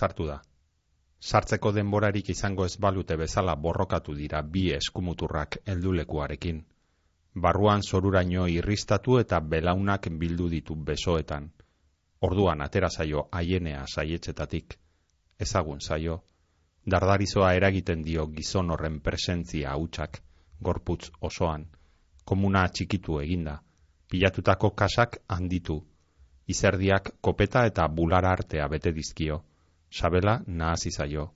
sartu da. Sartzeko denborarik izango ez balute bezala borrokatu dira bi eskumuturrak heldulekuarekin. Barruan zoruraino irristatu eta belaunak bildu ditu besoetan. Orduan atera zaio haienea saietxetatik. Ezagun zaio, dardarizoa eragiten dio gizon horren presentzia hautsak, gorputz osoan, komuna txikitu eginda, pilatutako kasak handitu, izerdiak kopeta eta bulara artea bete dizkio, sabela nahazi zaio,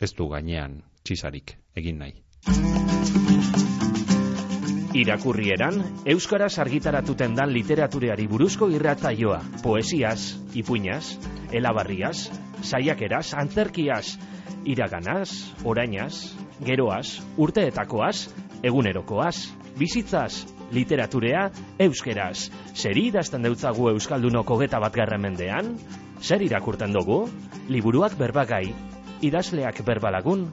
ez du gainean txisarik egin nahi. Irakurrieran, Euskaraz argitaratuten dan literatureari buruzko irrataioa, poesiaz, ipuinaz, elabarriaz, saiakeraz, antzerkiaz, iraganaz, orainaz, geroaz, urteetakoaz, egunerokoaz, bizitzaz, literaturea, euskeraz. Zeri idazten deutzagu Euskaldunoko geta bat mendean? Zer irakurten dugu? Liburuak berbagai, idazleak berbalagun,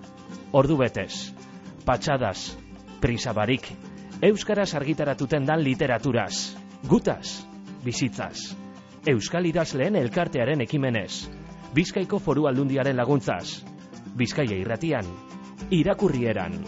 ordu betez, patxadas, prisabarik, Euskaraz argitaratuten dan literaturaz, gutaz, bizitzaz. Euskal idazleen elkartearen ekimenez, Bizkaiko foru aldundiaren laguntzaz, Bizkaia irratian, irakurrieran.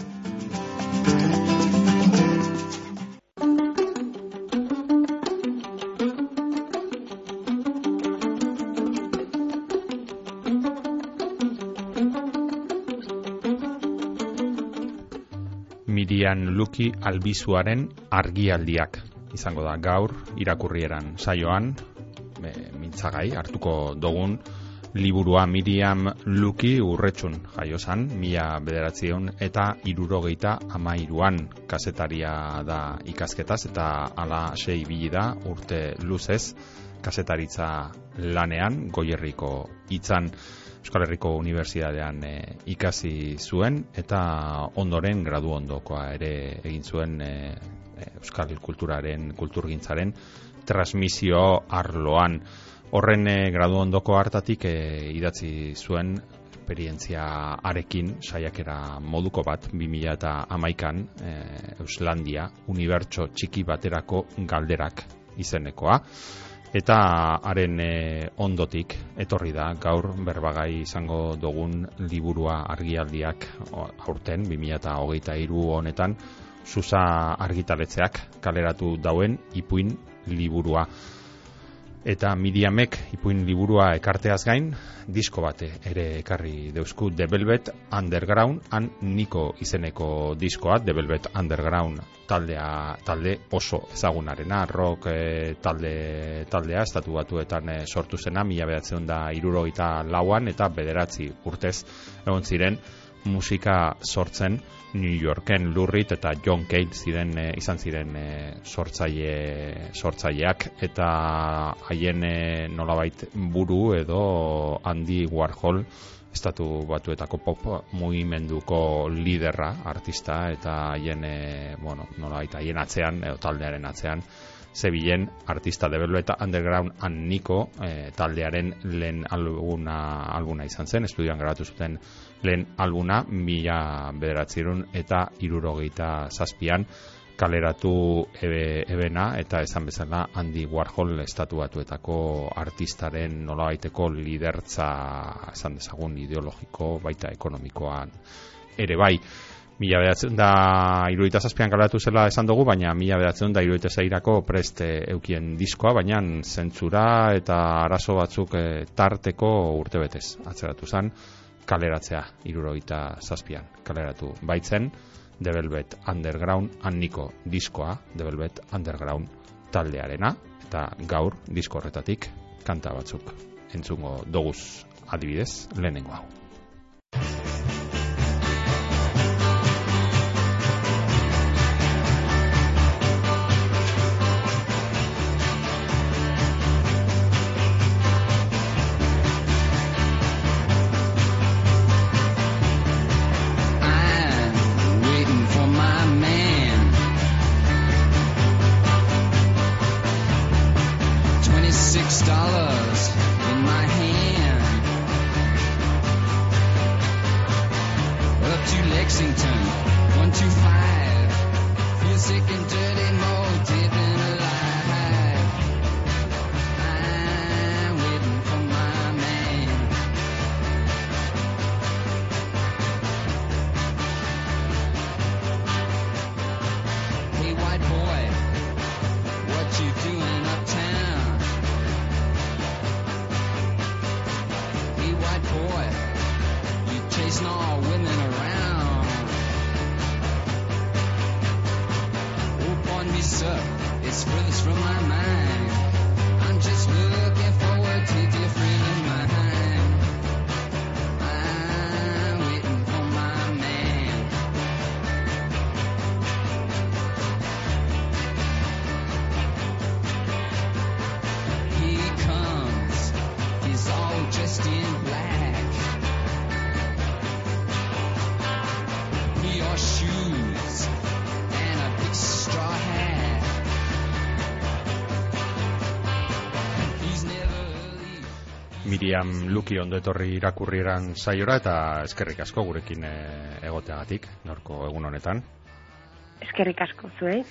Mirian Luki albizuaren argialdiak. Izango da gaur irakurrieran saioan e, mintzagai hartuko dugun liburua Miriam Luki urretxun jaiozan, mila bederatzion eta irurogeita amairuan kasetaria da ikasketaz eta ala sei bili da urte luzez kasetaritza lanean goierriko hitzan Euskal Herriko Unibertsitatean e, ikasi zuen eta ondoren gradu ondokoa ere egin zuen e, Euskal Kulturaren, Kulturgintzaren transmisio arloan. Horren e, gradu ondoko hartatik e, idatzi zuen esperientzia arekin saiakera moduko bat 2000 eta amaikan e, Euslandia unibertso txiki baterako galderak izenekoa eta haren ondotik etorri da gaur berbagai izango dugun liburua argialdiak aurten 2023 honetan Susa argitaletzeak kaleratu dauen ipuin liburua eta Miriamek ipuin liburua ekarteaz gain, disko bate ere ekarri deusku The Velvet Underground han niko izeneko diskoa The Velvet Underground taldea talde oso ezagunarena rock e, talde taldea estatu batuetan e, sortu zena mila behatzen da irurogeita lauan eta bederatzi urtez egon ziren musika sortzen New Yorken lurrit eta John Cale ziren e, izan ziren e, sortzaile sortzaileak eta haien e, nolabait buru edo Andy Warhol estatu batuetako pop mugimenduko liderra artista eta haien bueno, nolabait haien atzean edo taldearen atzean zebilen artista de eta underground an Nico e, taldearen lehen albuna, albuna izan zen, estudioan grabatu zuten lehen albuna, mila bederatzerun eta irurogeita zazpian kaleratu ebe, ebena eta esan bezala handi Warhol estatu batuetako artistaren nolabaiteko lidertza esan dezagun ideologiko baita ekonomikoan ere bai mila bedatzen da iruita zazpian galatu zela esan dugu, baina mila bedatzen da iruita zairako preste eukien diskoa, baina zentzura eta arazo batzuk e, tarteko urte betez. Atzeratu zen, kaleratzea iruroita zazpian kaleratu baitzen, The Velvet Underground anniko diskoa, The Velvet Underground taldearena, eta gaur disko horretatik kanta batzuk entzungo doguz adibidez lehenengo hau. Miriam Luki ondo etorri irakurrieran saiora eta eskerrik asko gurekin eh, egoteagatik, norko egun honetan. Eskerrik asko zuei,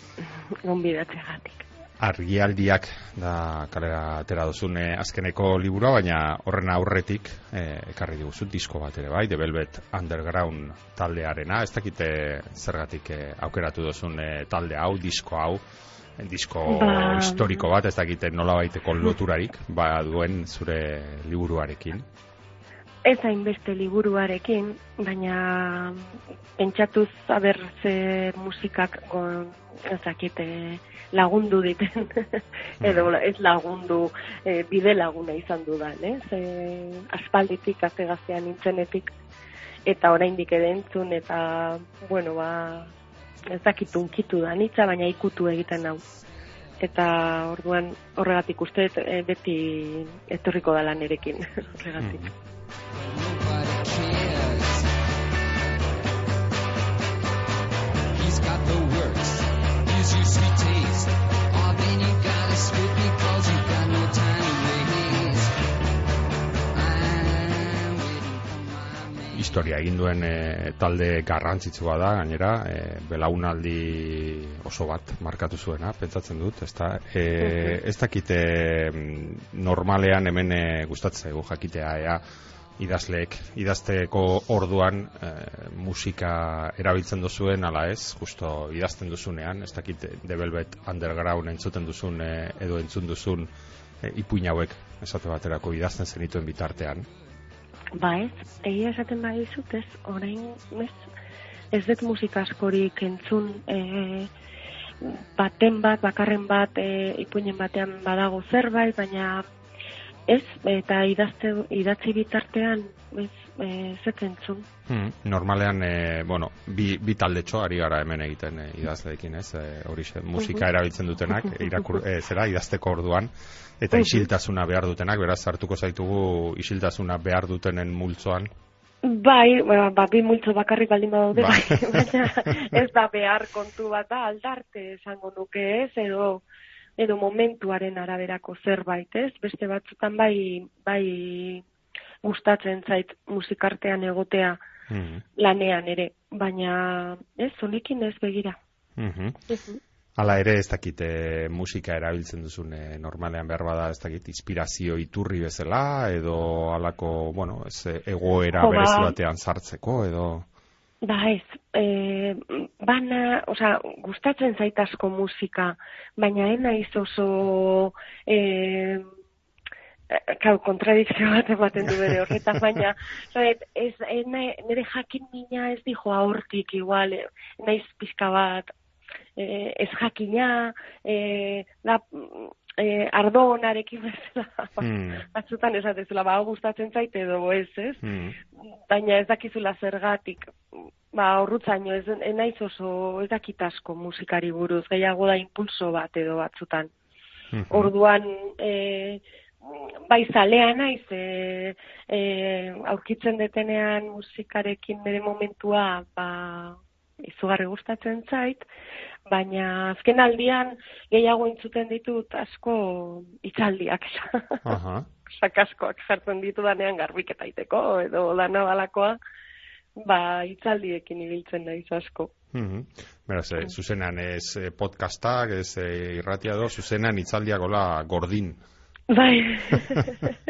gonbidatzeagatik. Argialdiak da kalera atera duzun eh, azkeneko liburua, baina horren aurretik eh, ekarri diguzu disko bat ere bai, The Velvet Underground taldearena, ez dakite zergatik eh, aukeratu duzun eh, talde hau, disko hau, eh, disko Ba- historiko bat, ez dakite nola baiteko loturarik, ba duen zure liburuarekin. Ez hainbeste liburuarekin, baina pentsatuz aber ze musikak go, ezakite lagundu diten, edo ez lagundu e, bide laguna izan dudan, ez? E, aspalditik, azte gaztean nintzenetik, eta oraindik ere entzun, eta, bueno, ba, ez dakit unkitu da nitza, baina ikutu egiten hau. Eta orduan horregatik uste e, beti etorriko dala nerekin horregatik. Mhm. Nobody historia egin duen eh, talde garrantzitsua da, gainera, e, belaunaldi oso bat markatu zuena, pentsatzen dut, ezta? E, ez dakite mm, normalean hemen e, gustatzen zaigu jakitea ea idazleek idazteko orduan e, musika erabiltzen duzuen ala ez, justo idazten duzunean, ez dakit The Velvet Underground entzuten duzun e, edo entzun duzun e, ipuin hauek esate baterako idazten zenituen bitartean. Ba ez, egia esaten badizut ez, orain ez, ez dut musika askorik entzun e, baten bat, bakarren bat, e, ipuinen batean badago zerbait, baina ez, eta idazte, idatzi bitartean ez, e, zet entzun. Hmm, normalean, e, bueno, bi, bi taldetxo ari gara hemen egiten e, idazleekin, ez? E, horixe, musika erabiltzen dutenak, irakur, e, zera, idazteko orduan, eta isiltasuna behar dutenak, beraz, hartuko zaitugu isiltasuna behar dutenen multzoan. Bai, ba, ba, bi multzo bakarrik baldin badaude, Bai. bai, baina ez da behar kontu bat da, aldarte esango nuke ez, edo edo momentuaren araberako zerbait, ez? Beste batzutan bai, bai gustatzen zait musikartean egotea Mhm, lanean ere, baina ez, honekin ez begira. mhm. Hala ere, ez dakite musika erabiltzen duzun e, normalean behar bada, ez dakit, inspirazio iturri bezala, edo halako, bueno, ez, e, egoera Jo, ba. berezi batean sartzeko, edo... Ba ez, e, bana, osea, gustatzen zait asko musika, baina ena iz oso, e, kau, kontradikzio bat ematen du bere horretan, baina, zait, ez, ena, nire jakin mina ez dijo aurtik igual, naiz pizka bat, e, ez jakina, e, da, e, ardonarekin bezala, Hmm, batzutan esatezula, ba, gustatzen zait edo ez, ez? hmm, baina ez dakizula zergatik. Ba, horrutzaino, ez, naiz oso, ez dakit asko musikari buruz, gehiago da impulso bat edo batzutan. mhm. Orduan, e, bai zalea naiz, e, e, aurkitzen detenean musikarekin bere momentua, ba, izugarri gustatzen zait, baina azken aldian gehiago entzuten ditut asko hitzaldiak. Aha. sakaskoak jartzen ditu danean garbiketa iteko edo dana balakoa, ba, hitzaldiekin ibiltzen naiz asko. Mhm. Beraz, eh, zuzenan ez eh, podcastak, ez eh, irratia do, zuzenan itzaldiak gola gordin. Bai.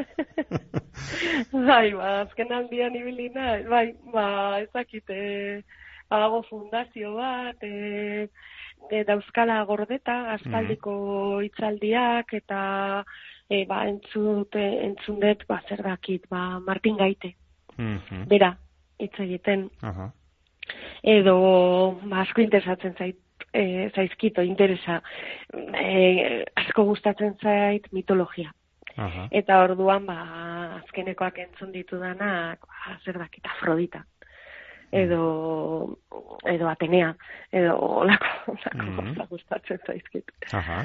bai, ba, azken aldian ibili naiz, bai, ba, ezakit, e, badago fundazio bat, e, e, dauzkala gordeta, aspaldiko hitzaldiak, eta e, ba, entzut, entzun dut, ba, zer dakit, ba, Martin Gaite, Mhm. bera, hitz egiten. Edo ba, asko interesatzen zait e, zaizkito interesa. E, asko gustatzen zait mitologia. Aha. eta orduan ba azkenekoak entzun ditudanak ba, zer dakit Afrodita edo edo Atenea edo olako olako Mhm. gauzak gustatzen zaizkit Aha.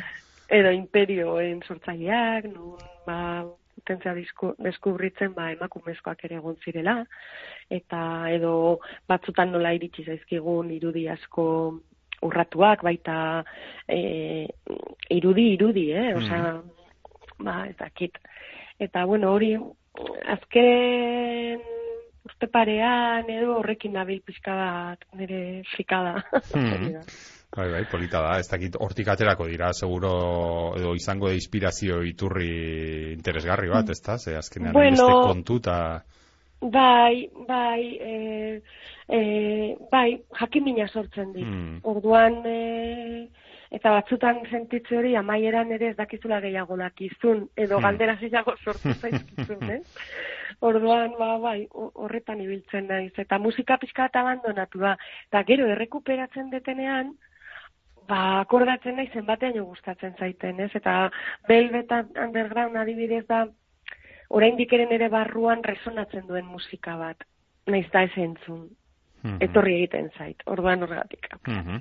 edo imperioen sortzaileak, nun ba potentzia deskubritzen ba emakumezkoak ere egon zirela eta edo batzutan nola iritsi zaizkigun irudi asko urratuak baita e, irudi irudi, eh? Osea, ba ez dakit. Eta bueno, hori azken urte parean edo horrekin nabil pixka bat nire frikada. Mhm. Bai, bai, polita da. Ez dakit hortik aterako dira, seguro edo izango da inspirazio iturri interesgarri bat, ezta? Ze azkenean Bueno. beste kontu eta... Bai, bai, e, e, bai, jakimina sortzen dit. Mm. Orduan, e, eta batzutan sentitze hori amaieran ere ez dakizula gehiago dakizun, edo Hmm. galdera gehiago sortu zaizkizun, eh? Orduan, ba, bai, ho- horretan ibiltzen naiz. Eta musika pixka eta abandonatu da. Eta gero, errekuperatzen detenean, ba, akordatzen nahi zenbatean gustatzen zaiten, ez? Eta Velvet Underground adibidez da, oraindik eren ere barruan resonatzen duen musika bat. Naiz da ez entzun. Mhm. Etorri egiten zait, orduan horregatik. Mhm.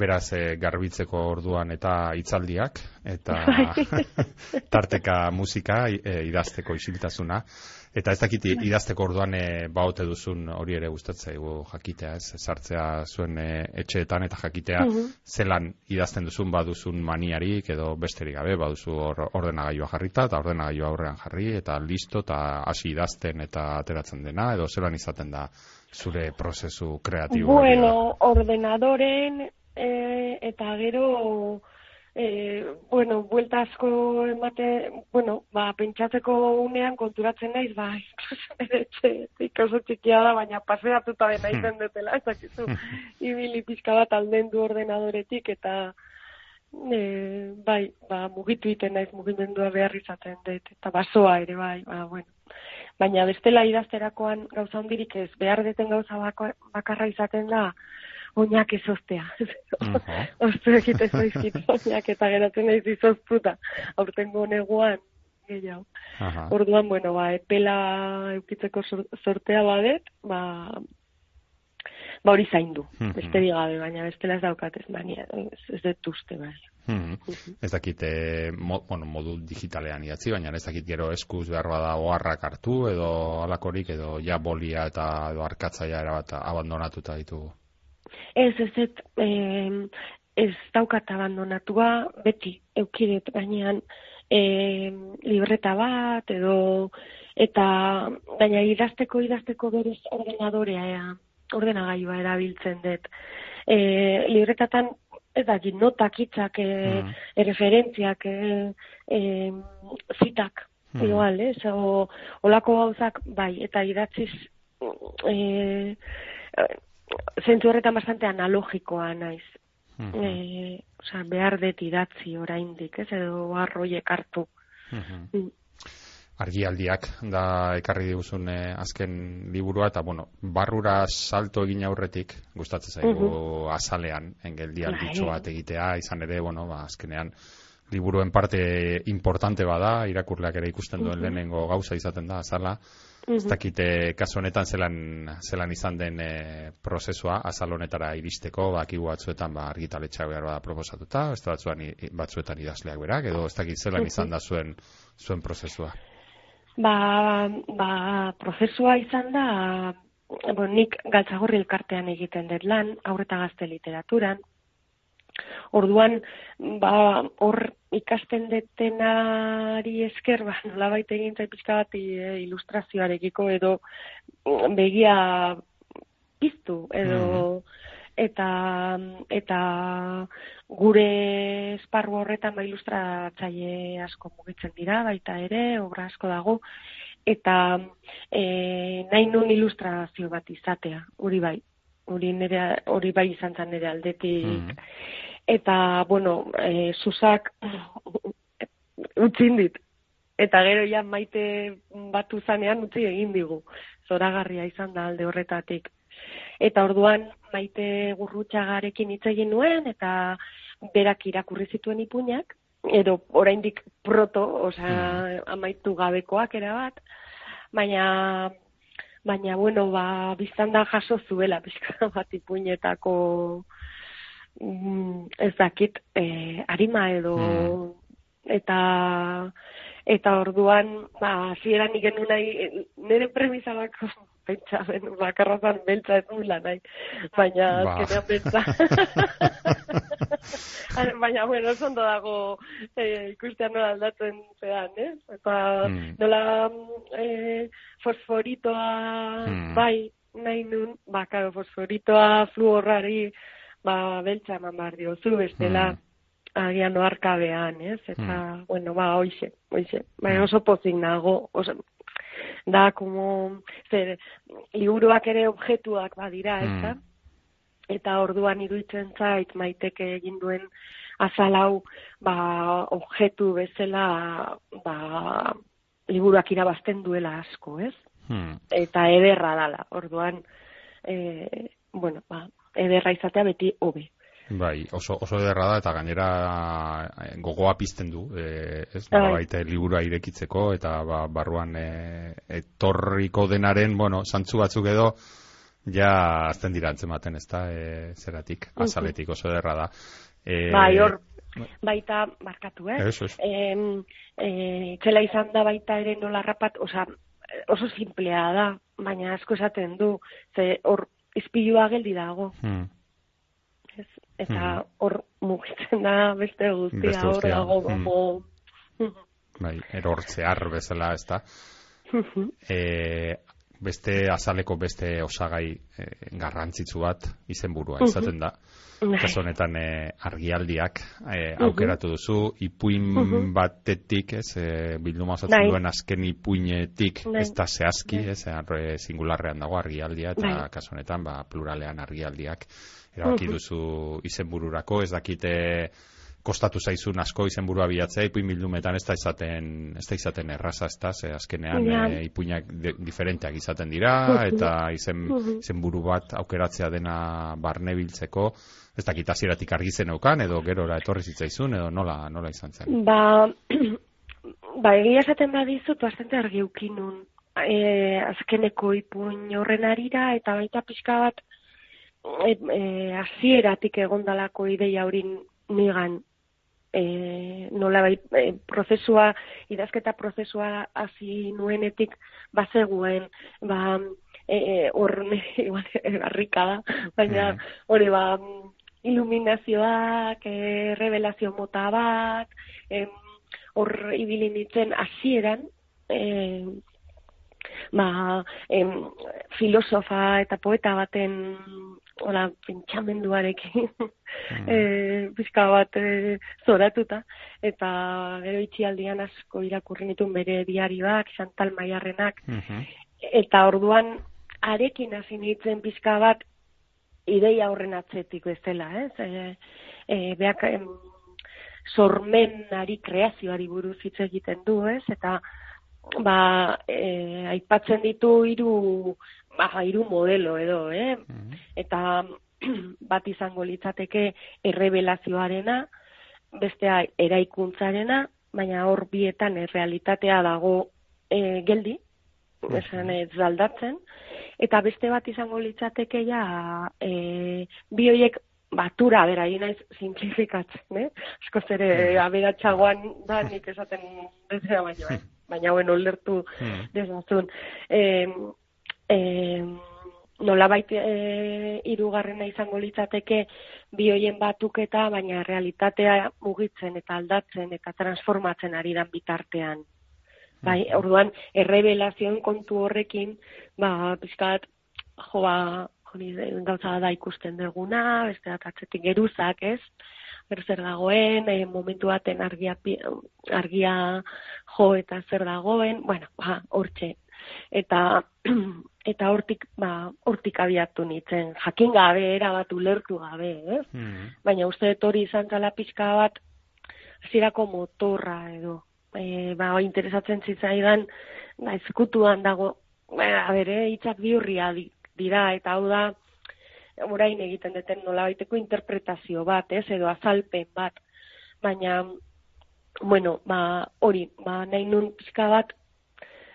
Beraz, eh, garbitzeko orduan eta hitzaldiak, eta Bai. tarteka musika eh, idazteko isiltasuna. Eta ez dakit idazteko orduan e, baote duzun hori ere gustatzaigu jakitea, ez? Sartzea zuen eh, etxeetan eta jakitea Mhm. zelan idazten duzun baduzun maniarik edo besterik gabe baduzu or, ordenagailua jarrita eta ordenagailua aurrean jarri eta listo eta hasi idazten eta ateratzen dena edo zelan izaten da zure prozesu kreatibo hori da? Bueno, ordenadoren eh, eta gero eh, bueno, buelta asko emate, bueno, ba, pentsatzeko unean konturatzen naiz, ba, etxetik oso txikia da, baina paseatuta dena izen dutela, ez dakizu, ibili pixka bat aldendu ordenadoretik, eta e, bai, ba, mugitu iten naiz mugimendua behar izaten dut, eta basoa ere, bai, ba, bueno. Baina bestela idazterakoan gauza hondirik ez, behar deten gauza bakarra izaten da, oinak ez ostea. Mhm. Ostu egite zaizkit oinak eta geratzen naiz izoztuta, aurtengo neguan gehiago. Orduan, bueno, ba, epela eukitzeko sor- sortea badet, ba, ba hori zaindu, Mhm. besterik gabe, baina bestela ez daukat ez mania, ez, ez dut uste, bai. Mhm. Ez dakit, eh, mo, bueno, modu digitalean idatzi, baina ez dakit gero eskuz behar bada oharrak hartu edo alakorik edo ja bolia eta edo arkatzaia erabat abandonatuta ditugu. Ez, ez, ez, ez daukat abandonatua, beti eukidet gainean em, libreta bat, edo, eta, baina idazteko, idazteko berez ordenadorea, ea, ordenagailua erabiltzen dut. E, libretatan, ez da, notak, hitzak, e, Mhm. referentziak, e, e, zitak, Mhm. igual, ez, o, olako gauzak, bai, eta idatziz, e, zentzu horretan bastante analogikoa naiz. Mhm. E, osea, behar dut idatzi oraindik, ez, edo arroiek hartu. Mhm. Mm. Argialdiak da ekarri diguzun eh, azken liburua eta bueno, barrura salto egin aurretik gustatzen zaigu azalean engeldialditxo Bai. bat egitea, izan ere, bueno, ba, azkenean liburuen parte importante bada, irakurleak ere ikusten duen lehenengo gauza izaten da azala. Ez Mhm. dakite kasu honetan zelan, zelan izan den e, prozesua azal honetara iristeko, bakigu batzuetan ba, argitaletxak behar bada proposatuta, beste batzuan, batzuetan idazleak berak, edo ez dakit zelan izan da zuen, zuen prozesua. Ba, ba, prozesua izan da, bueno, nik galtzagorri elkartean egiten dut lan, aurreta gazte literaturan. Orduan, ba, hor ikasten detenari esker, ba, nolabait egin zait pixka bat e, ilustrazioarekiko edo mm, begia piztu edo eta eta gure esparru horretan ba ilustratzaile asko mugitzen dira baita ere obra asko dago. Eta e, nahi nun ilustrazio bat izatea hori bai. Hori nere hori bai izan zen nire aldetik. Mhm. Eta bueno e, susak utzin dit eta gero ja maite batu zanean utzi egin digu. Zoragarria izan da alde horretatik. Eta orduan maite gurrutxagarekin hitz egin nuen eta berak irakurri zituen ipuinak edo oraindik proto, osea, amaitu gabekoak erabat, baina baina bueno, ba biztan da jaso zuela pixka bat ipuinetako mm, ez dakit, eh, arima edo eta eta orduan ba hasieran nik genuen nahi nire premisa bako pentsa ben bakarrazan beltza ez nula nahi baina Ba. azkenean pentsa baina bueno oso dago eh, ikustea nola aldatzen zean eh? eta Mm. nola eh, fosforitoa Mm. bai nahi nun ba claro fosforitoa fluorrari ba beltza eman behar diozu bestela Mm. agian oarkabean, ez? Eta, bueno, ba, hoixe, hoixe. Baina Mm. oso pozik nago, oso, da, como, zer, liburuak ere objetuak badira, ez da? Mm. Eta orduan iruditzen zait maiteke egin duen azalau, ba, objetu bezala, ba, liburuak irabazten duela asko, ez? Hmm. Eta ederra dala, orduan, e, bueno, ba, ederra izatea beti hobe. Bai, oso, oso ederra da eta gainera eh, gogoa pizten du, eh, ez Bai. nolabait eh, liburua irekitzeko eta ba, barruan eh, etorriko denaren, bueno, zantzu batzuk edo ja azten dira antzematen, ez da, eh, zeratik, azaletik oso ederra da. Eh, Bai, hor, baita, barkatu, eh? Eso, eso. Em, eh, txela izan da baita ere nola rapat, oza, oso simplea da, baina asko esaten du, ze hor izpilua geldi dago, Hmm. ez? eta hor mugitzen da beste guztia, hor dago mm. gogo. Bai, erortzear bezala, ez da. E, beste azaleko beste osagai e, garrantzitsu bat izenburua izaten da. Kasu honetan e, argialdiak e, aukeratu duzu, ipuin batetik, ez, e, bilduma osatzen Bai. duen azken ipuinetik, Bai. ez da zehazki, Bai. ez, arre, singularrean dago argialdia, eta Bai. kasu honetan, ba, pluralean argialdiak erabaki duzu izenbururako, ez dakite kostatu zaizun asko izenburua bilatzea, ipuin bildumetan ez da izaten, ez da izaten erraza, ez da, ze azkenean Ja. e, ipuinak de, diferenteak izaten dira, eta izen, izenburu bat aukeratzea dena barne biltzeko, ez dakit hasieratik argi zeneukan, edo gerora etorri zitzaizun, edo nola, nola izan zen. Ba, ba egia esaten badizut bastante argi ukinun. E, azkeneko ipuin horren arira eta baita pixka bat e, e, hasieratik egondalako ideia horin nigan e, nola bai, e, prozesua, idazketa prozesua hasi nuenetik bazegoen, ba, e, e, hor, igual, harrika da, baina Mm. hori ba, iluminazioak, e, revelazio mota bat, hor ibili nintzen hasieran, e, ba, em, filosofa eta poeta baten hola, pentsamenduarekin e, pixka bat e, zoratuta eta gero itxialdian asko irakurri nituen bere diarioak, Chantal Maiarrenak Mhm. eta orduan arekin hasi nintzen pixka bat ideia horren atzetik bezala, ez? E, e, beak em, sormenari kreazioari buruz hitz egiten du, ez? Eta ba, e, aipatzen ditu hiru ba, hiru modelo edo, eh? Mhm. Eta bat izango litzateke errebelazioarena, bestea eraikuntzarena, baina hor bietan errealitatea dago e, geldi, esan ez aldatzen, eta beste bat izango litzateke ja e, bi horiek batura bera, naiz simplifikatzen, eh? Askoz ere aberatsagoan da nik esaten bezala baino, eh? baina bueno, lertu Mm. dezazun. E, e, nolabait e, hirugarrena izango litzateke bi hoien batuketa, baina realitatea mugitzen eta aldatzen eta transformatzen ari dan bitartean. Bai, orduan, errebelazioen kontu horrekin, ba, pizkat, jo, ba, hori gauza da ikusten duguna, beste bat atzetik geruzak, ez? Ber zer dagoen, e, momentu baten argia, argia jo eta zer dagoen, bueno, ba, hortxe. Eta, eta hortik, ba, hortik abiatu nintzen, jakin gabe, erabat ulertu gabe, ez? Mhm. baina uste dut hori izan zala pixka bat hasierako motorra edo e, ba, interesatzen zitzaidan ba, ezkutuan dago a bere, hitzak biurria di- dira, eta hau da, orain egiten duten nolabaiteko interpretazio bat, ez, edo azalpen bat. Baina, bueno, ba, hori, ba, nahi nun pixka bat,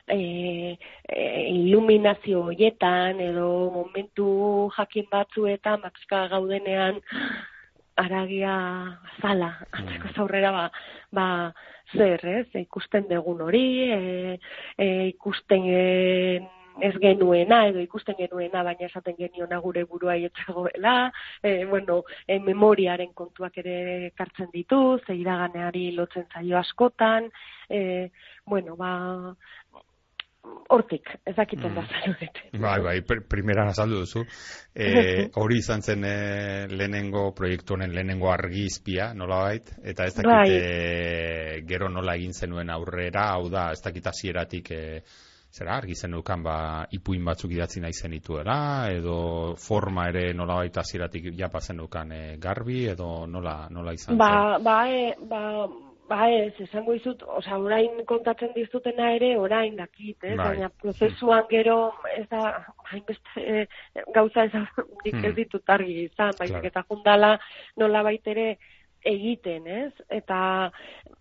e, e, iluminazio hoietan, edo momentu jakin batzuetan, ba, pixka gaudenean, aragia zala, atzeko zaurrera, ba, ba, zer, ez, ikusten degun hori, e, e, ikusten e, ez genuena, edo ikusten genuena, baina esaten geniona gure burua etzegoela, e, bueno, e, memoriaren kontuak ere kartzen ditu, ze iraganeari lotzen zaio askotan, e, bueno, ba, hortik, ez dakiten Mm. da zaludet. Bai, bai, pr primeran azaldu duzu. E, hori izan zen e, lehenengo proiektu honen lehenengo argizpia, nolabait, eta ez dakit Bai. gero nola egin zenuen aurrera, hau da, ez dakit hasieratik e, zera, argi zenukan ba, ipuin batzuk idatzi nahi zenituela, edo forma ere nolabait hasieratik japa zenukan e, garbi, edo nola, nola izan Ba, ba, e, ba, ba ez, esango dizut, osea, orain kontatzen dizutena ere, orain dakit, ez? Bai. Baina prozesuan gero, ez da, hainbeste e, gauza ez nik Hmm. ez ditut argi izan, baizik Claro. eta jundala nola ere egiten, ez? Eta,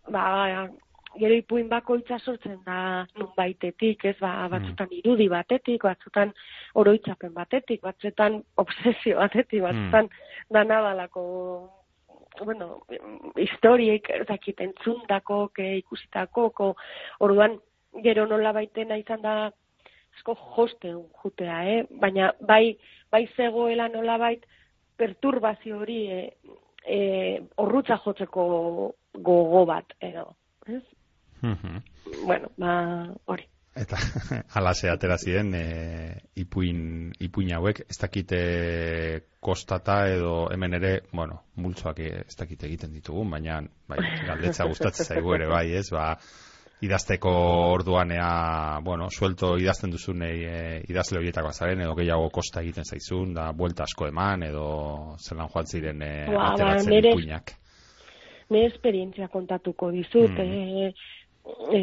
ba, gero ipuin bakoitza sortzen da nun baitetik, ez, ba, batzutan irudi batetik, batzutan oroitzapen batetik, batzutan obsesio batetik, batzutan dana dalako bueno, historiek, dakit, entzundako, ke ikusitako, ko, orduan, gero nola baitena izan da, asko josten jutea, eh? baina bai, bai zegoela nola bait, perturbazio hori, e, e, orrutza jotzeko gogo bat, edo, ez? Mhm. Bueno, ba, hori. Eta alase atera ziren e, ipuin, ipuin hauek, ez dakite kostata edo hemen ere, bueno, multzoak e, ez dakite egiten ditugun, baina bai, galdetza gustatzen zaigu ere bai, ez, ba, idazteko orduanea, bueno, suelto idazten duzunei e, idazle horietako zaren, edo gehiago kosta egiten zaizun, da buelta asko eman, edo zelan joan ziren e, Ba, ba, ateratzen nire- ipuinak. nire esperientzia kontatuko dizut. Mm. E, e,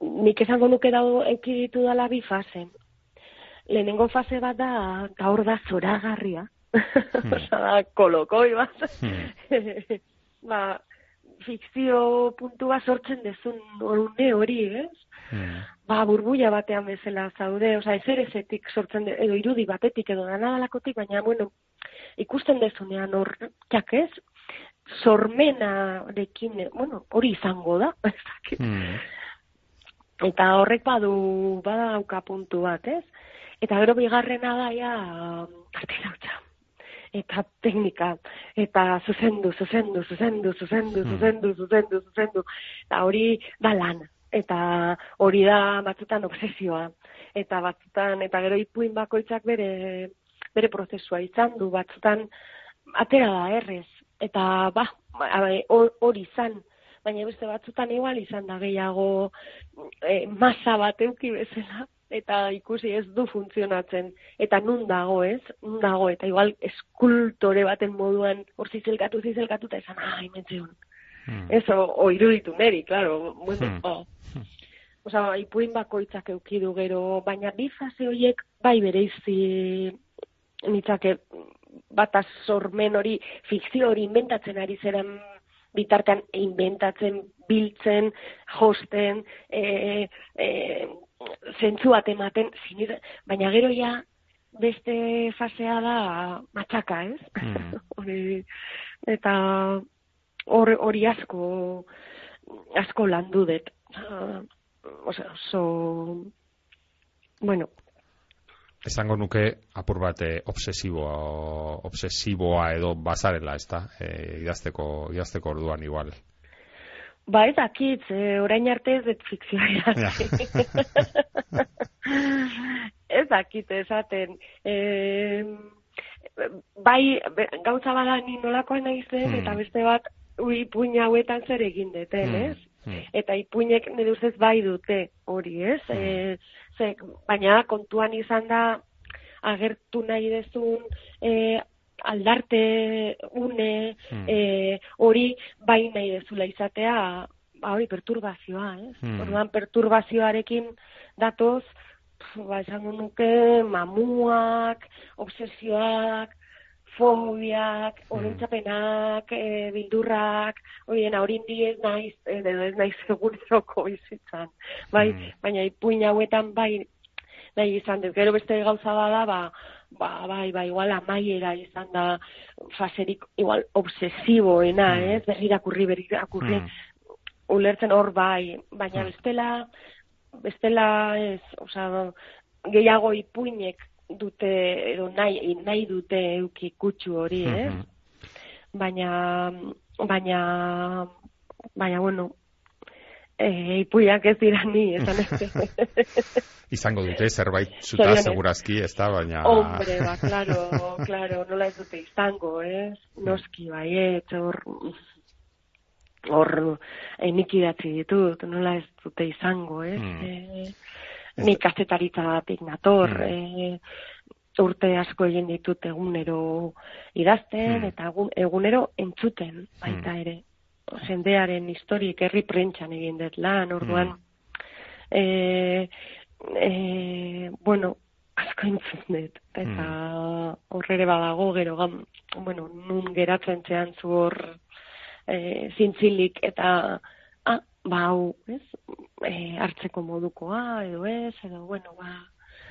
nik esango nuke dago ekiditu dala bi fase. Lehenengo fase bat da, gaur da zoragarria. Osa da, kolokoi bat. ba, fikzio puntua sortzen dezun orune hori, ez? Mm. ba, burbuia batean bezala zaude, osea, ezer ezetik sortzen, de, edo irudi batetik, edo danadalakotik, baina, bueno, ikusten dezunean hor, jak ez, sormenarekin, bueno, hori izango da, ez dakit. Mm. Eta horrek badu, badauka puntu bat, ez? Eta gero bigarrena da, ja, artilautza. Eta teknika, eta zuzendu, zuzendu, zuzendu, zuzendu, Hmm. zuzendu, zuzendu, zuzendu. Eta hori da lan. Eta hori da batzutan obsesioa. Eta batzutan, eta gero ipuin bakoitzak bere, bere prozesua izan du, batzutan atera da errez. Eta ba, ba, hor- hori izan, baina beste batzutan igual izan da gehiago e, masa bat euki bezala. Eta ikusi ez du funtzionatzen. Eta nun dago ez? Nun dago. Eta igual eskultore baten moduan hor zizelkatu zizelkatu eta esan ah imentzeun Mm. ez o, o iruditu neri claro. Bueno Hmm. oh. Osea, ipuin bakoitzak euki du gero, baina bi fase horiek bai bereizi nitzake bata sormen hori, fikzio hori inventatzen ari zeren bitartean inventatzen, biltzen, josten, e, e, zentzu bat ematen, siniz, baina gero ja beste fasea da matxaka, ez? Mm. hori, eta hor- hori asko asko landu dut. Ah, Osea, oso, bueno, Esango nuke apur bat eh, obsesiboa, obsesiboa edo bazarela, ez da, e, idazteko, idazteko orduan igual. ba ez dakit, eh, orain arte ez dut fikzioa ez dakit esaten. E, bai, gauza bada ni nolakoa naizen, Hmm. eta beste bat, ui ipuin hauetan zer egin deten, Hmm, ez? hmm. Eta ipuinek nire ustez bai dute hori, ez? Hmm. E, ze, baina kontuan izan da agertu nahi dezun e, aldarte une Hmm. e, hori bai nahi dezula izatea ba hori perturbazioa, ez? Hmm. Orduan perturbazioarekin datoz, pf, ba esango nuke mamuak, obsesioak, fobiak, orentzapenak, e, bildurrak, horien aurindi ez naiz, eh, edo ez naiz eguneroko bizitzan. Bai, Mm. baina ipuin hauetan bai nahi izan dut. Gero beste gauza bada, ba, ba, bai, ba, igual amaiera izan da faserik igual obsesiboena, Mm. ez? Berrirakurri, berrirakurri, Mm. ulertzen hor bai, baina Mm. bestela, bestela ez, osea, gehiago ipuinek dute, edo nahi, nahi dute euki kutsu hori, ez? Mhm. Baina, baina, baina, bueno, e, ipuiak ez dira ni, esan ez. Izango dute zerbait zuta segurazki, ez da, baina... Hombre, ba, claro, claro, nola ez dute izango, ez? Noski baiet, hor, hor, eh, nik idatzi ditut, nola ez dute izango, ez? Hmm. Eh, nik kazetaritzagatik nator, Hmm. eh, urte asko egin ditut egunero idazten, Hmm. eta egun, egunero entzuten baita ere. Jendearen historik herri prentxan egin dut lan, orduan, Hmm. eh, eh, bueno, asko entzun dut, eta Hmm. horrere badago, gero, gam, bueno, nun geratzen zean zu hor eh, zintzilik, eta, ah, ba, hau, ez, eh, hartzeko modukoa, edo ez, edo, bueno, ba,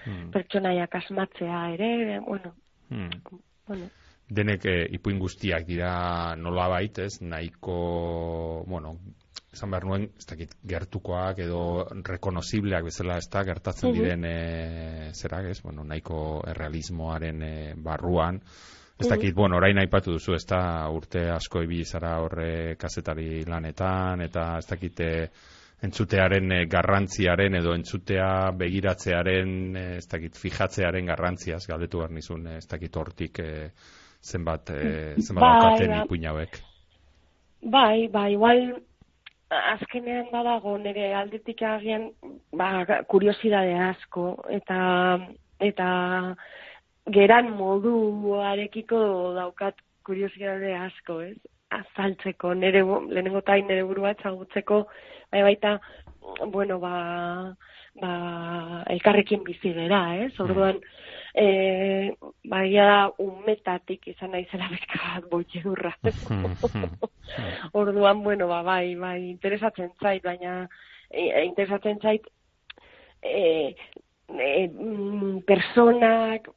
Mm. pertsonaiak asmatzea ere, bueno, Mm. bueno, Denek eh, ipuin guztiak dira nolabait, ez, nahiko, bueno, esan behar nuen, ez dakit, gertukoak edo rekonozibleak bezala ez da, gertatzen diren, e, zerak, ez, bueno, nahiko errealismoaren eh, barruan, ez dakit, bueno, orain aipatu duzu, ez da, urte asko ibili zara horre kazetari lanetan, eta ez dakit, eh, entzutearen eh, garrantziaren edo entzutea begiratzearen, eh, ez dakit, fijatzearen garrantziaz, galdetu behar nizun, ez dakit hortik eh, zenbat, eh, zenbat Bai, daukaten ba. ipuin hauek. Bai, ba, igual azkenean badago nire aldetik agian ba, kuriosidade asko eta eta geran moduarekiko daukat kuriosidade asko, ez? Azaltzeko, nire, lehenengo tain nire burua etzagutzeko, bai baita, bueno, ba, ba, elkarrekin bizi gera, ez? Orduan, e, baia da, umetatik izan naizela bezka bat boiedurra. Orduan, bueno, ba, bai, bai, interesatzen zait, baina e, interesatzen zait e, e, mm, personak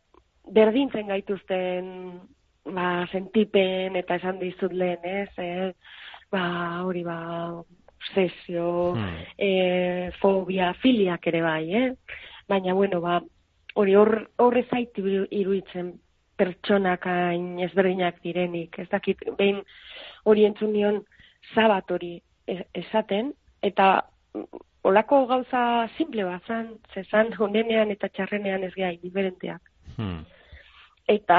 berdintzen gaituzten ba, sentipen eta esan dizut lehen, ez? E, ba, hori ba, obsesio, Hmm. e, fobia, filiak ere bai, eh? Baina, bueno, ba, hori hor, horre zait iru- iruditzen pertsonak hain ezberdinak direnik. Ez dakit, behin hori entzun nion zabat hori e- esaten, eta olako gauza simple bat zan, zezan honenean eta txarrenean ez gai, diferenteak. Hmm. Eta,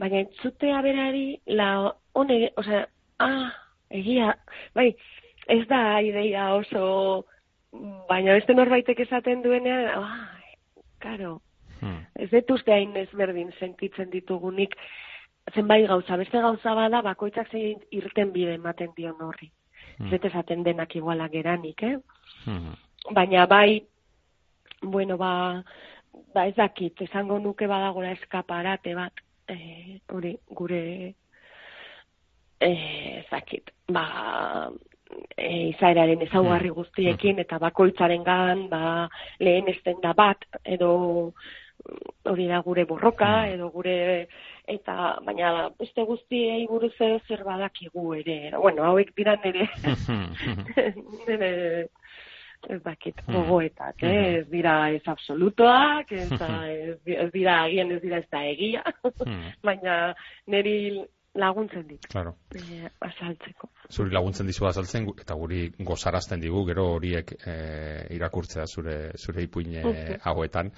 baina entzutea berari, la hone, osea, ah, egia, bai, ez da ideia oso, baina beste norbaitek esaten duenean, ah, karo, Hmm. ez dut uste hain ezberdin sentitzen ditugunik, zenbait gauza, beste gauza bada, bakoitzak zein irten bide ematen dion horri. Hmm. Ez dut esaten denak iguala geranik, eh? Hmm. baina bai, bueno, ba, ba ez dakit, esango nuke badagola eskaparate bat, eh, hori, gure, eh, ez dakit, ba, e, izaeraren ezaugarri guztiekin, eta bakoitzaren gan, ba, lehen da bat, edo hori da gure borroka, Mm. edo gure, eta, baina beste guztiei buruz ere zer badakigu ere. Bueno, hauek dira nire, nire, ez dakit, Hmm. gogoetak, eh? Ez dira ez absolutoak, ez, da, ez, ez dira agian ez dira ez da egia, Hmm. baina niri laguntzen dit, Claro. eh, azaltzeko. Zuri laguntzen dizu azaltzen eta guri gozarazten digu gero horiek e, irakurtzea zure zure ipuin e, Mhm. hauetan.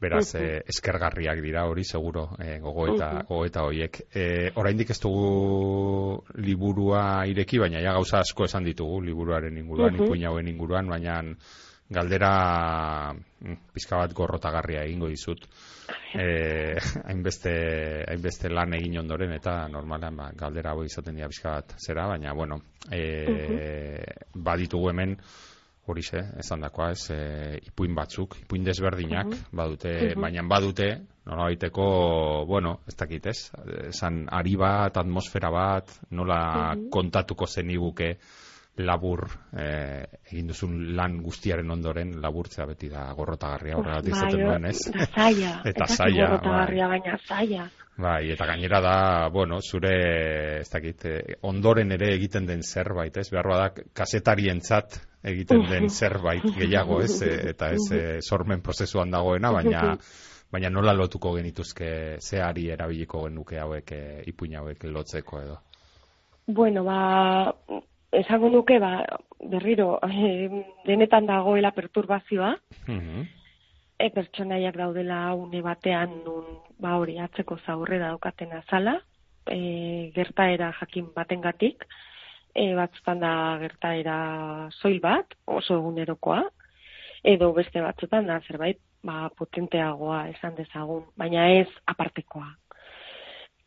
Beraz, e, eskergarriak dira hori seguro e, gogoeta Mhm. gogoeta horiek. E, oraindik ez dugu liburua ireki, baina ja gauza asko esan ditugu liburuaren inguruan, Mhm. ipuin hauen inguruan, baina galdera mm, pizka bat gorrotagarria egingo dizut. eh, hainbeste, hainbeste lan egin ondoren eta normalean ba, galdera hau izaten dira pixka bat zera, baina bueno, eh, baditugu hemen horixe, esan dakoa, ez, e, ipuin batzuk, ipuin desberdinak, badute, baina badute, nola baiteko, bueno, ez dakit, ez, esan ari bat, atmosfera bat, nola kontatuko zeniguke labur eh, egin duzun lan guztiaren ondoren laburtzea beti da gorrotagarria horregatik izaten duen, ez? Zaila. Eta zaila, gorrotagarria, baina zaila. Bai, eta gainera da, bueno, zure, ez dakit, eh, ondoren ere egiten den zerbait, ez? Behar da, kasetarientzat egiten den zerbait gehiago, ez? E, eta ez e, sormen prozesuan dagoena, baina baina nola lotuko genituzke zeari erabiliko genuke hauek, e, ipuin hauek lotzeko edo. Bueno, ba, esango nuke, ba, berriro, eh, denetan dagoela perturbazioa, Mhm. e, pertsonaiak daudela une batean nun, ba hori atzeko zaurre daukaten azala, e, gertaera jakin batengatik, e, batzutan da gertaera soil bat, oso egunerokoa, edo beste batzutan da zerbait ba, potenteagoa esan dezagun, baina ez apartekoa.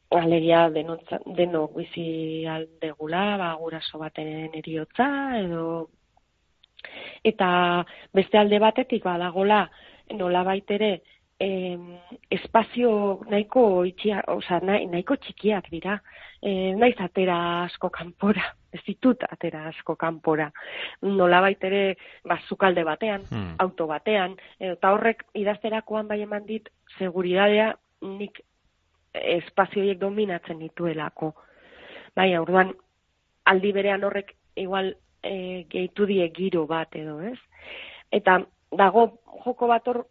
Alegia denotza, denok bizi aldegula, ba, guraso baten eriotza, edo eta beste alde batetik badagola nola ere em, espazio nahiko itxia, osea, nahi, nahiko txikiak dira. E, naiz atera asko kanpora, ez ditut atera asko kanpora. Nola ere bazukalde batean, Hmm. auto batean, eta horrek idazterakoan bai eman dit seguridadea nik espazioiek dominatzen dituelako. Bai, orduan aldi berean horrek igual e, gehitu die giro bat edo, ez? Eta dago joko bat hor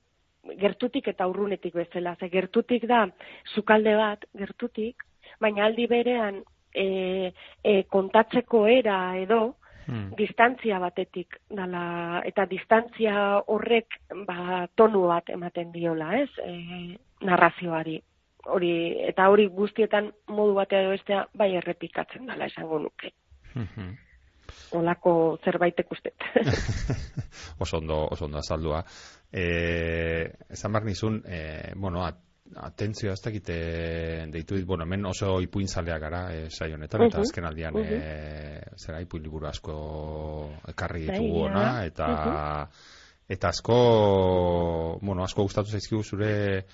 gertutik eta urrunetik bezala. Ze gertutik da sukalde bat, gertutik, baina aldi berean e, e, kontatzeko era edo Hmm. distantzia batetik dala, eta distantzia horrek ba, tonu bat ematen diola, ez? E, narrazioari. Hori, eta hori guztietan modu batea edo bestea bai errepikatzen dela esango nuke. Mhm. Olako zerbaitek uste. oso ondo, oso ondo azaldua. Eh, esan behar nizun, eh, bueno, at, atentzioa ez dakite deitu dit, bueno, hemen oso ipuinzaleak gara eh, saio honetan, eta Mhm, azken aldian mhm. eh, zera ipuin liburu asko ekarri ditugu ona, eta eta asko, bueno, asko gustatu zaizkigu zure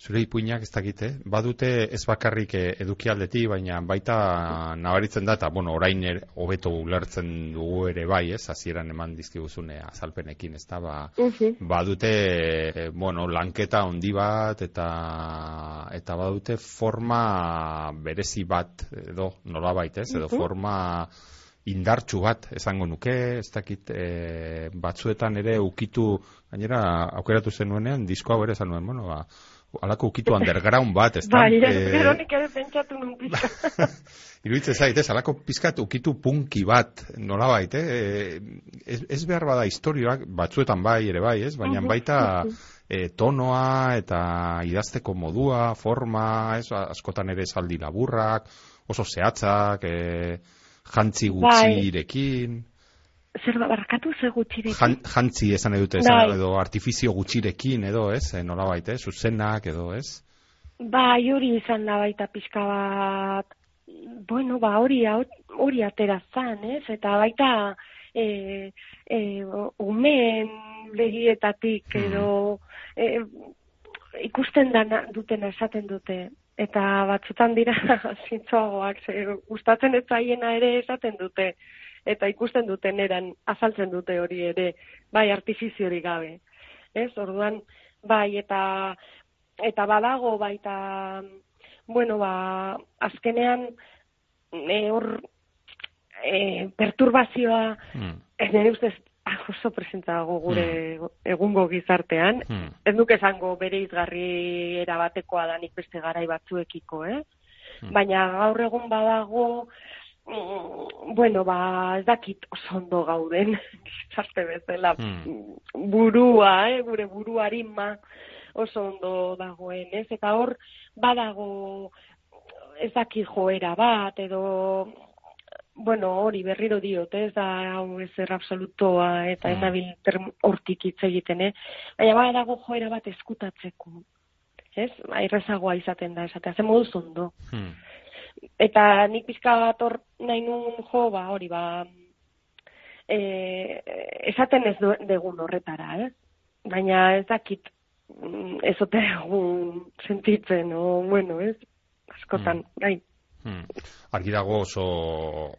zure ipuinak ez dakite, badute ez bakarrik eh, edukialdetik, baina baita nabaritzen da, eta bueno, orain hobeto ulertzen dugu ere bai, ez, hasieran eman dizkiguzune azalpenekin, ez da, ba, badute, eh, bueno, lanketa handi bat, eta eta badute forma berezi bat, edo nolabait, ez, edo forma indartsu bat esango nuke, ez dakit e, batzuetan ere ukitu, gainera aukeratu zenuenean, disko hau ere esan nuen, bueno, ba, alako ukitu underground bat, ez da? Bai, Eh, gero nik ere pentsatu nun pizka. Iruditzen zait, ez, alako pizkat ukitu punki bat, nolabait, eh? Ez, ez behar bada historioak, batzuetan bai, ere bai, ez? Baina baita e, tonoa eta idazteko modua, forma, ez, askotan ere esaldi laburrak, oso zehatzak, e, jantzi Bai. Zer da, barkatu ze gutxirekin. jan, jantzi esan nahi dute, esan, Bai. edo artifizio gutxirekin, edo, ez, e, nolabait, ez, zuzenak, edo, ez? Bai, hori izan da baita pixka bat, bueno, ba, hori, hori atera zan, ez? Eta baita, e, e, umeen begietatik edo e, ikusten dana, dutena esaten dute. Eta batzutan dira zintzoagoak, ze gustatzen ez zaiena ere esaten dute. Eta ikusten duten eran azaltzen dute hori ere, bai artifiziori gabe. Ez, orduan, bai, eta eta badago baita bueno ba azkenean e, hor e, perturbazioa Hmm. ez nire ustez ah, oso presenta dago gure egungo gizartean Hmm. ez nuke esango bere izgarri erabatekoa danik beste garai batzuekiko eh Hmm. baina gaur egun badago mm, bueno, ba, ez dakit oso ondo gauden, gizarte bezala, Hmm. burua, eh, gure buruari ma oso ondo dagoen, ez? Eta hor, badago, ez dakit joera bat, edo, bueno, hori berriro diot, ez da hau ezer absolutoa, eta ez Hmm. nabil term- hortik hitz egiten, eh? Baina badago joera bat eskutatzeko. ez? Airrezagoa izaten da, esatea, ze moduz ondo. Hmm. Eta nik pizka bat hor nahi nuen jo, ba, hori, ba, e, esaten ez degun horretara, ez? Baina ez dakit mm, ez ote egun sentitzen, o, bueno, ez? Askotan, bai. Hmm. Argi dago oso,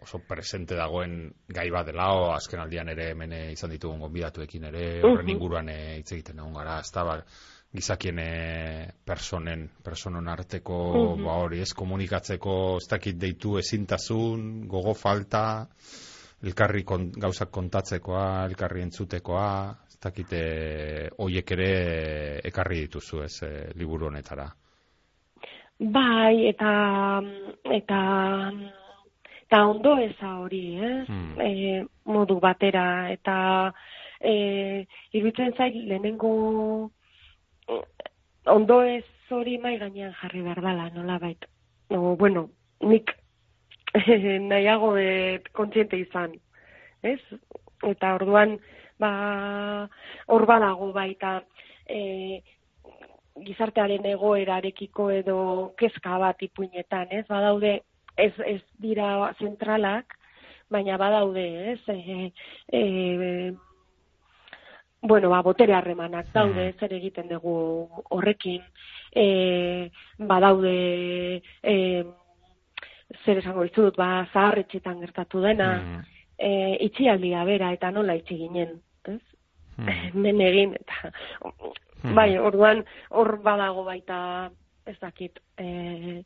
oso presente dagoen gai bat dela, o azken aldian ere hemen eh, izan ditugun gonbidatuekin ere, horren inguruan eh, hitz egiten egon gara, ez da, ba, gizakien eh, personen, personen arteko, Mhm. ba hori, ez komunikatzeko, ez dakit deitu ezintasun, gogo falta, elkarri kon, gauzak kontatzekoa, elkarri entzutekoa, ez dakit eh, hoiek ere ekarri dituzu ez eh, liburu honetara. Bai, eta eta eta ondo eza hori, eh? Hmm. E, modu batera eta e, iruditzen zait lehenengo eh, ondo ez hori mai gainean jarri behar dela, nola bait. No, bueno, nik nahiago dut kontziente izan, ez? Eta orduan, ba, hor badago baita, e, gizartearen egoerarekiko edo kezka bat ipuinetan, ez? Badaude, ez, ez dira zentralak, baina badaude, ez? E, e, bueno, ba, botere harremanak daude, Mhm. zer egiten dugu horrekin, e, badaude, e, zer esango dizut, ba, zaharretxetan gertatu dena, Hmm. e, itxialdia bera eta nola itxi ginen, ez? Hmm. men egin eta Hmm. bai, orduan hor badago baita ez dakit e,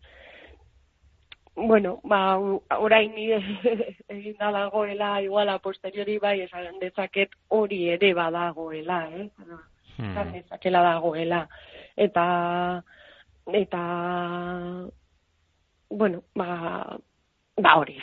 bueno, ba orain nire egin da dagoela igual a posteriori bai esan dezaket hori ere badagoela, eh? Hmm. Esan dezakela dagoela eta eta bueno, ba ba hori.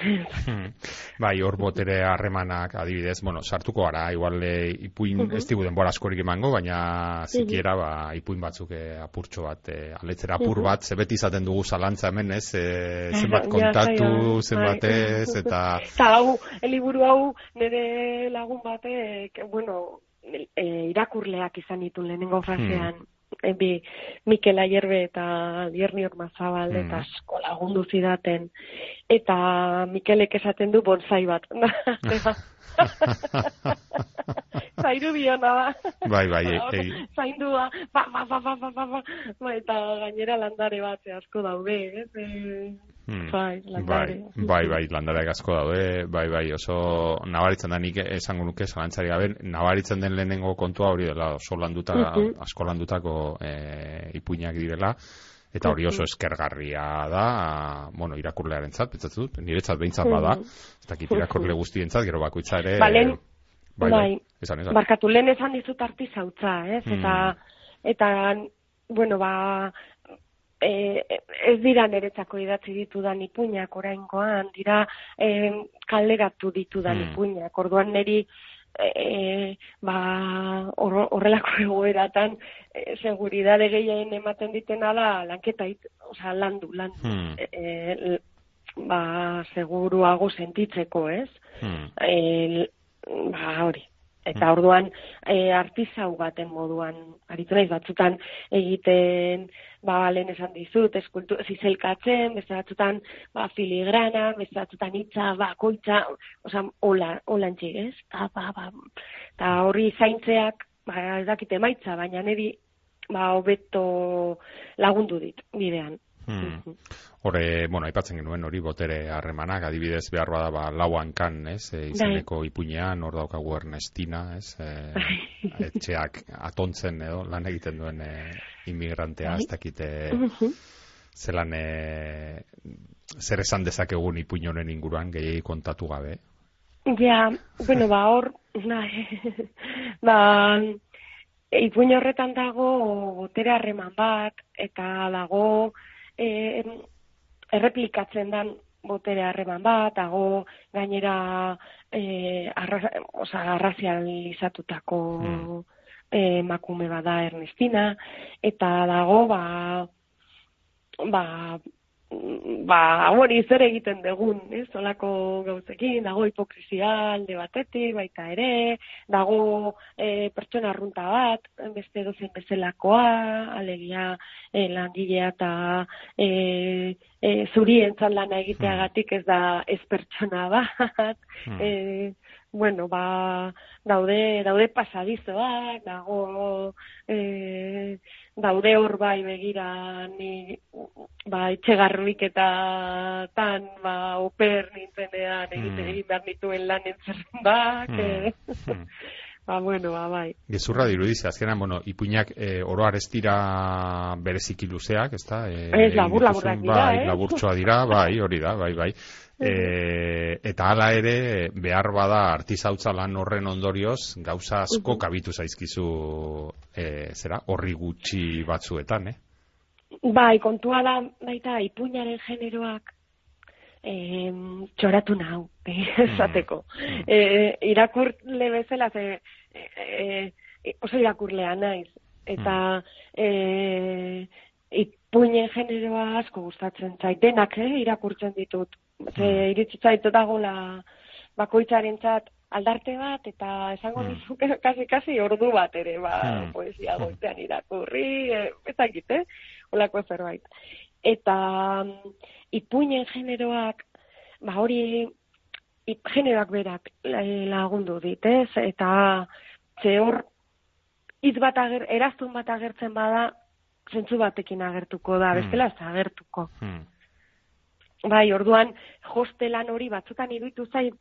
Hmm. Bai, hor botere harremanak adibidez, bueno, sartuko gara, igual eh, ipuin Mhm. ez digu denbora askorik emango, baina zikiera ba, ipuin batzuk eh, apurtxo bat, eh, aletzera apur bat, ze beti izaten dugu zalantza hemen, ez, eh, zenbat zaila, zenbat bai. ez, eta... Eta hau, liburu hau nire lagun batek, bueno, e, irakurleak izan ditu lehenengo fasean. E, bi, Mikel Aierbe eta Bierni Ormazabal Hmm. eta asko lagundu zidaten. Eta Mikelek esaten du bonsai bat. Zairu biona da. Bai, bai, Ba, egi- Zaindua, ba, ba, ba, ba, ba, ba, ba. Eta gainera landare bat asko daude, ez? E, Hmm. Bai, Bai, landare. bai, bai, landareak asko daude, bai, bai, oso nabaritzen da nik esango nuke zalantzari gabe, nabaritzen den lehenengo kontua hori dela oso landuta, Mhm. asko landutako e, ipuinak direla, eta hori oso eskergarria da, bueno, irakurlearen zat, pentsatzen dut, niretzat behintzat bada, ez dakit irakurle guztientzat, gero bakoitza ere... Ba, lehen- bai, bai, bai. esan, esan. Barkatu, lehen esan dizut artizautza, ez? Hmm. Eta, eta, bueno, ba, e, ez dira niretzako idatzi ditudan ipuinak oraingoan, dira e, kalderatu ditudan Hmm. ipuinak. Orduan niri e, ba, hor- horrelako egoeratan e, seguridade gehien ematen ditena da lanketa, it, osea, landu, landu. Hmm. E, e, ba, seguruago sentitzeko, ez? Hmm. el, ba, hori. Eta orduan e, artizau baten moduan aritu naiz batzutan egiten ba lehen esan dizut eskultu zizelkatzen, beste batzutan ba filigrana, beste batzutan hitza bakoitza, osea hola holantzi, ez? Ta ba ba ta hori zaintzeak ba ez dakit emaitza, baina niri ba hobeto lagundu dit bidean. Hmm. Hore, bueno, aipatzen genuen hori botere harremanak, adibidez behar bada ba, lau hankan, ez, e, izeneko ipuinean, hor daukagu Ernestina, ez, e, etxeak atontzen edo lan egiten duen e, inmigrantea, ez dakite zelan e, zer esan dezakegun ipuin honen inguruan, gehiagi kontatu gabe. Ja, bueno, ba hor, na, ba, ipuin horretan dago botere harreman bat, eta dago e, erreplikatzen dan botere harreman bat, dago gainera e, arra, oza, arrazializatutako e, emakume bada Ernestina, eta dago ba, ba, mm, ba, hori zer egiten dugun, ez, olako gauzekin, dago hipokrizia alde batetik, baita ere, dago e, pertsona arrunta bat, beste dozen bezalakoa, alegia e, langilea eta e, e, zurientzat lana egiteagatik ez da ez pertsona bat, Hmm. e, bueno, ba, daude, daude pasadizoak, dago, e, daude hor bai begira ni, ba, itxegarrik eta tan, ba, oper nintzenean egite Hmm. egin behar nituen lan entzerrendak, Hmm. e, Hmm. ba, bueno, ba, bai. Gezurra dirudiz, azkenan, bueno, ipuinak e, oro arestira bereziki luzeak, ezta? E, Ez, labur, laburrak dituzun, dira, bai, eh? laburtsoa dira, bai, hori da, bai, bai. E, eta hala ere, behar bada artizautza lan horren ondorioz, gauza asko kabitu zaizkizu, e, zera, horri gutxi batzuetan, eh? Bai, kontua da, baita, ipuñaren generoak eh, txoratu nau, esateko. Mm. Eh, irakurle bezala, ze, eh, eh, oso irakurlea naiz. Eta eh, ipuñen generoa asko gustatzen zait. Denak, eh, irakurtzen ditut. Ze, Mm. iritsi zait dagola bakoitzarentzat aldarte bat, eta esango Mm. nizuke kasi, kasi ordu bat ere, ba, Mm. poesia goizean irakurri, e, ezakit, eh? Olako zerbait. Eta mm, ipuinen generoak, ba hori, ip, generoak berak la- lagundu dit, ez? Eta ze hor, hitz bat ager, eraztun bat agertzen bada, zentzu batekin agertuko da, Mm. bestela ez agertuko. Hmm. Bai, orduan, hostelan hori batzutan iruditu zait,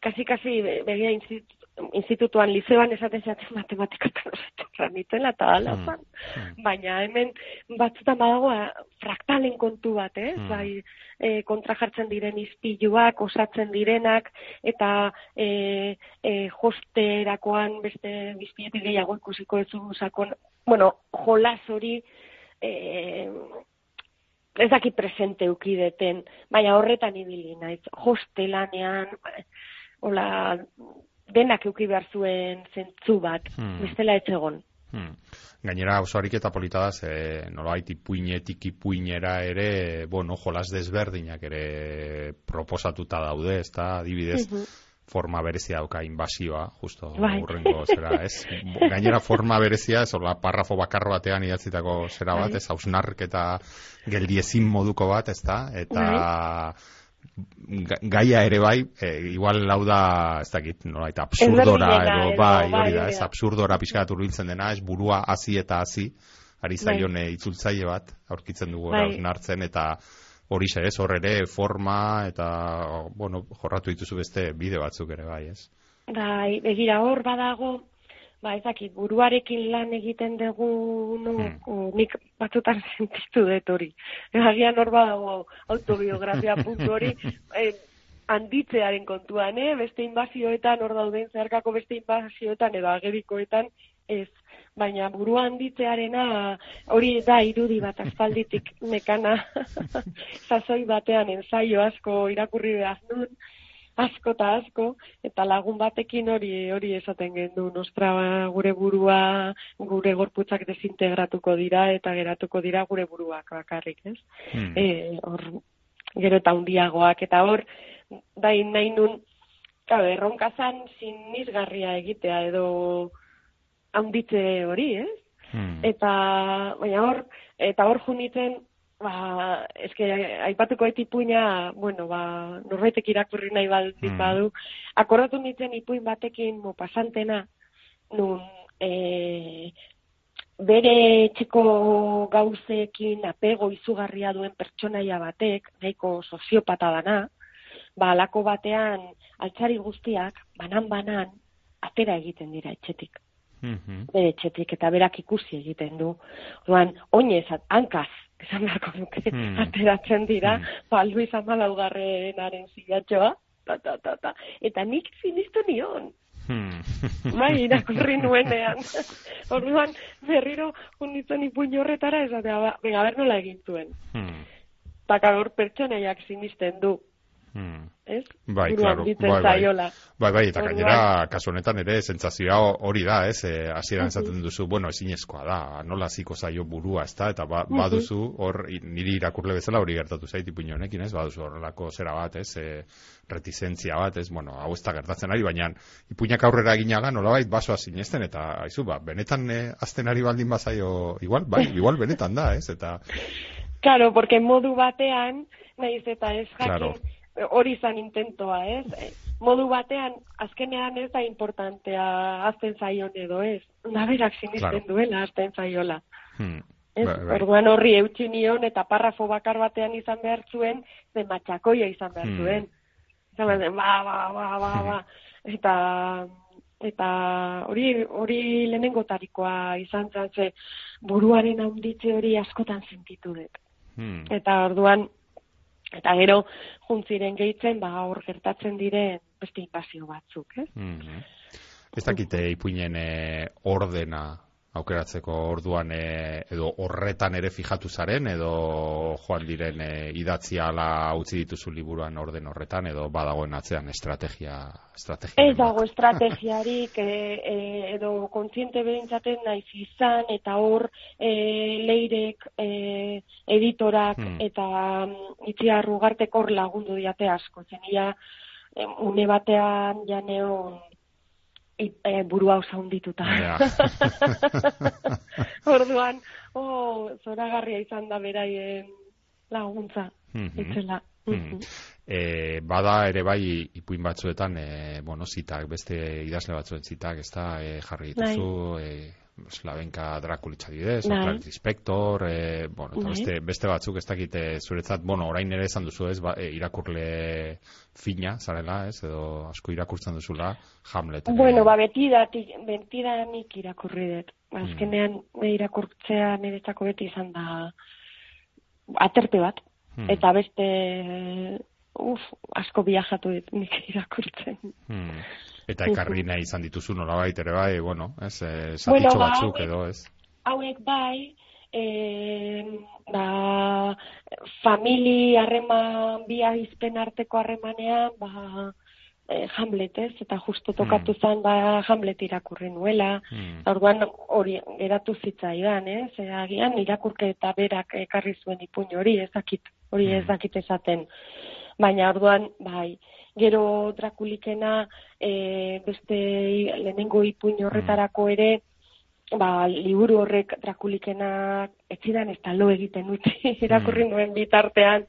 kasi-kasi begia institu, institutuan, liceoan esaten zaten matematikotan osatzen nitzela, eta ala Hmm. zan. Hmm. Baina hemen batzutan badago eh, fraktalen kontu bat, ez? Hmm. Bai, e, kontra jartzen diren izpiluak, osatzen direnak, eta e, e, hosterakoan beste bizpietik gehiago ikusiko ez sakon, bueno, jolas hori, e, ez dakit presente ukideten, baina horretan ibili naiz, hostelanean, hola, denak euki behar zuen zentzu bat, Hmm. bestela ez egon. Hmm. Gainera oso ariketa polita da, ze nolabait ipuinetik ipuinera ere, bueno, jolas desberdinak ere proposatuta daude, ezta adibidez, Mhm. Forma berezia dauka inbasioa, justo Bai. urrengo zera, ez? Gainera forma berezia, ez hola parrafo bakar batean idatzitako zera bat, Bai. ez hausnarketa geldiezin moduko bat, ezta? Eta ga- gaia ere bai, e, igual lau da, ez dakit, nola, eta absurdora, edo, bai, bai, hori da, ez, da. absurdora pixkat urbiltzen dena, ez burua hasi eta hasi, ari Bai. zaion e, itzultzaile bat, aurkitzen dugu Bai. eta hori ez, hor ere forma, eta, bueno, jorratu dituzu beste bide batzuk ere bai, ez? Bai, begira hor badago, ba ez dakit, buruarekin lan egiten dugu no, Hmm. nik batzutan sentitu dut hori. Agian hor badago autobiografia puntu hori, eh, handitzearen kontuan, eh? beste inbazioetan, hor dauden zeharkako beste inbazioetan edo agerikoetan, ez. Baina burua handitzearena hori da irudi bat aspalditik nekana sasoi batean ensaio asko irakurri behar nun, asko eta asko, eta lagun batekin hori hori esaten gendu, nostra gure burua, gure gorputzak desintegratuko dira, eta geratuko dira gure buruak bakarrik, ez? Hmm. E, hor, gero eta hundiagoak, eta hor, bai nahi nun, erronka zan sinisgarria egitea, edo handitze hori, ez? Hmm. Eta, baina hor, eta hor junitzen, ba, eske, aipatuko eti ipuina, bueno, ba, norbaitek irakurri nahi baldin Mm. badu, akordatu nintzen ipuin batekin, mo, pasantena, nun, e, bere etxeko gauzekin apego izugarria duen pertsonaia batek, nahiko soziopata dana, ba, alako batean, altzari guztiak, banan-banan, atera egiten dira etxetik Mhm. bere etxetik eta berak ikusi egiten du. Orduan, oinez, hankaz, esan beharko nuke, Hmm. ateratzen dira, Hmm. ba, Luis Amalaugarrenaren zilatxoa, ta, ta, ta, ta. Eta nik sinistu nion, Hmm. bai, irakurri nuenean. Orduan, berriro unitzen ipuin horretara, esatea, ba, venga, ber nola egin zuen. Hmm. Taka hor pertsonaiak sinisten du. Hmm. Ez? Bai, claro. Bai, bai. Bai, bai, eta gainera, kasu honetan ere, sentsazioa hori da, ez? E, hasieran esaten duzu, bueno, ezinezkoa da, nola ziko zaio burua, ez da? Eta ba, baduzu, hor, niri irakurle bezala hori gertatu zait ipuin honekin, ez? Baduzu horrelako zera bat, ez? E, retizentzia bat, ez? Bueno, hau ez da gertatzen ari, baina ipuinak aurrera eginala, nolabait basoa sinesten, eta, aizu, ba, benetan e, azten ari baldin bazaio, igual, bai, igual benetan da, ez? Eta, Claro, porque modu batean, naiz eta ez jakin, Claro. Hori izan intentoa, ez? Eh, Modu batean, azkenean ez da importantea azten zaion edo ez. Naberak sinisten Claro. duela azten zaiola. hmm, Ez, bai, bai. orduan horri eutxi nion eta parrafo bakar batean izan behar zuen, ze matxakoia izan behar Hmm. zuen. Izan behar zuen, ba, ba, ba, ba, ba. Eta, eta hori, hori lehenengotarikoa izan zen, ze buruaren handitze hori askotan sentitu dut. Hmm. Eta orduan, eta gero juntziren gehitzen, ba, hor gertatzen diren beste inbazio batzuk, ez? Mhm. Ez dakite ipuinen e, ordena aukeratzeko orduan e, edo horretan ere fijatu zaren edo joan diren e, idatzia ala utzi dituzu liburuan orden horretan edo badagoen atzean estrategia estrategia Ez dago estrategiarik e, e, edo kontziente behintzaten naiz izan eta hor e, leirek e, editorak Hmm. eta mm, itziar ugartek hor lagundu diate asko. Zenia une batean janeon i- e, burua osa hundituta. Ja. Orduan, oh, zoragarria izan da beraien laguntza. Mhm. Itzela. Hmm. E, bada ere bai ipuin batzuetan e, bueno, zitak, beste idazle batzuen zitak, ez da, e, jarri dituzu, e, Slavenka Drakulitza didez, Bai. Clarice Inspector, e, bueno, eta Bai. beste, beste batzuk ez dakite zuretzat, bueno, orain ere esan duzu ez, ba, e, irakurle fina, zarela, ez, edo asko irakurtzen duzula, Hamlet. ere. Bueno, ba, betidatik, betidanik irakurri dut. Azkenean mm. irakurtzea niretzako beti izan da aterpe bat. Hmm. Eta beste, uf, asko viajatu dut nik irakurtzen. Hmm. Eta ekarri nahi izan dituzu nolabait ere bai, bueno, ez, e, zatitxo Bueno, ba, batzuk edo, ez. Hauek bai, e, ba, famili harreman, bi izpen arteko harremanean, ba, e, Hamlet ez, eta justo tokatu zen, ba, Hamlet irakurri nuela, Hmm. Orduan hori geratu zitzaidan, ez? E, agian irakurke eta berak ekarri zuen ipuin hori, ez dakit, hori ez Mm. dakit esaten. Baina orduan, bai, gero Drakulikena e, beste lehenengo ipuin horretarako ere, ba, liburu horrek Drakulikena etzidan ez da lo egiten utzi, irakurri nuen bitartean,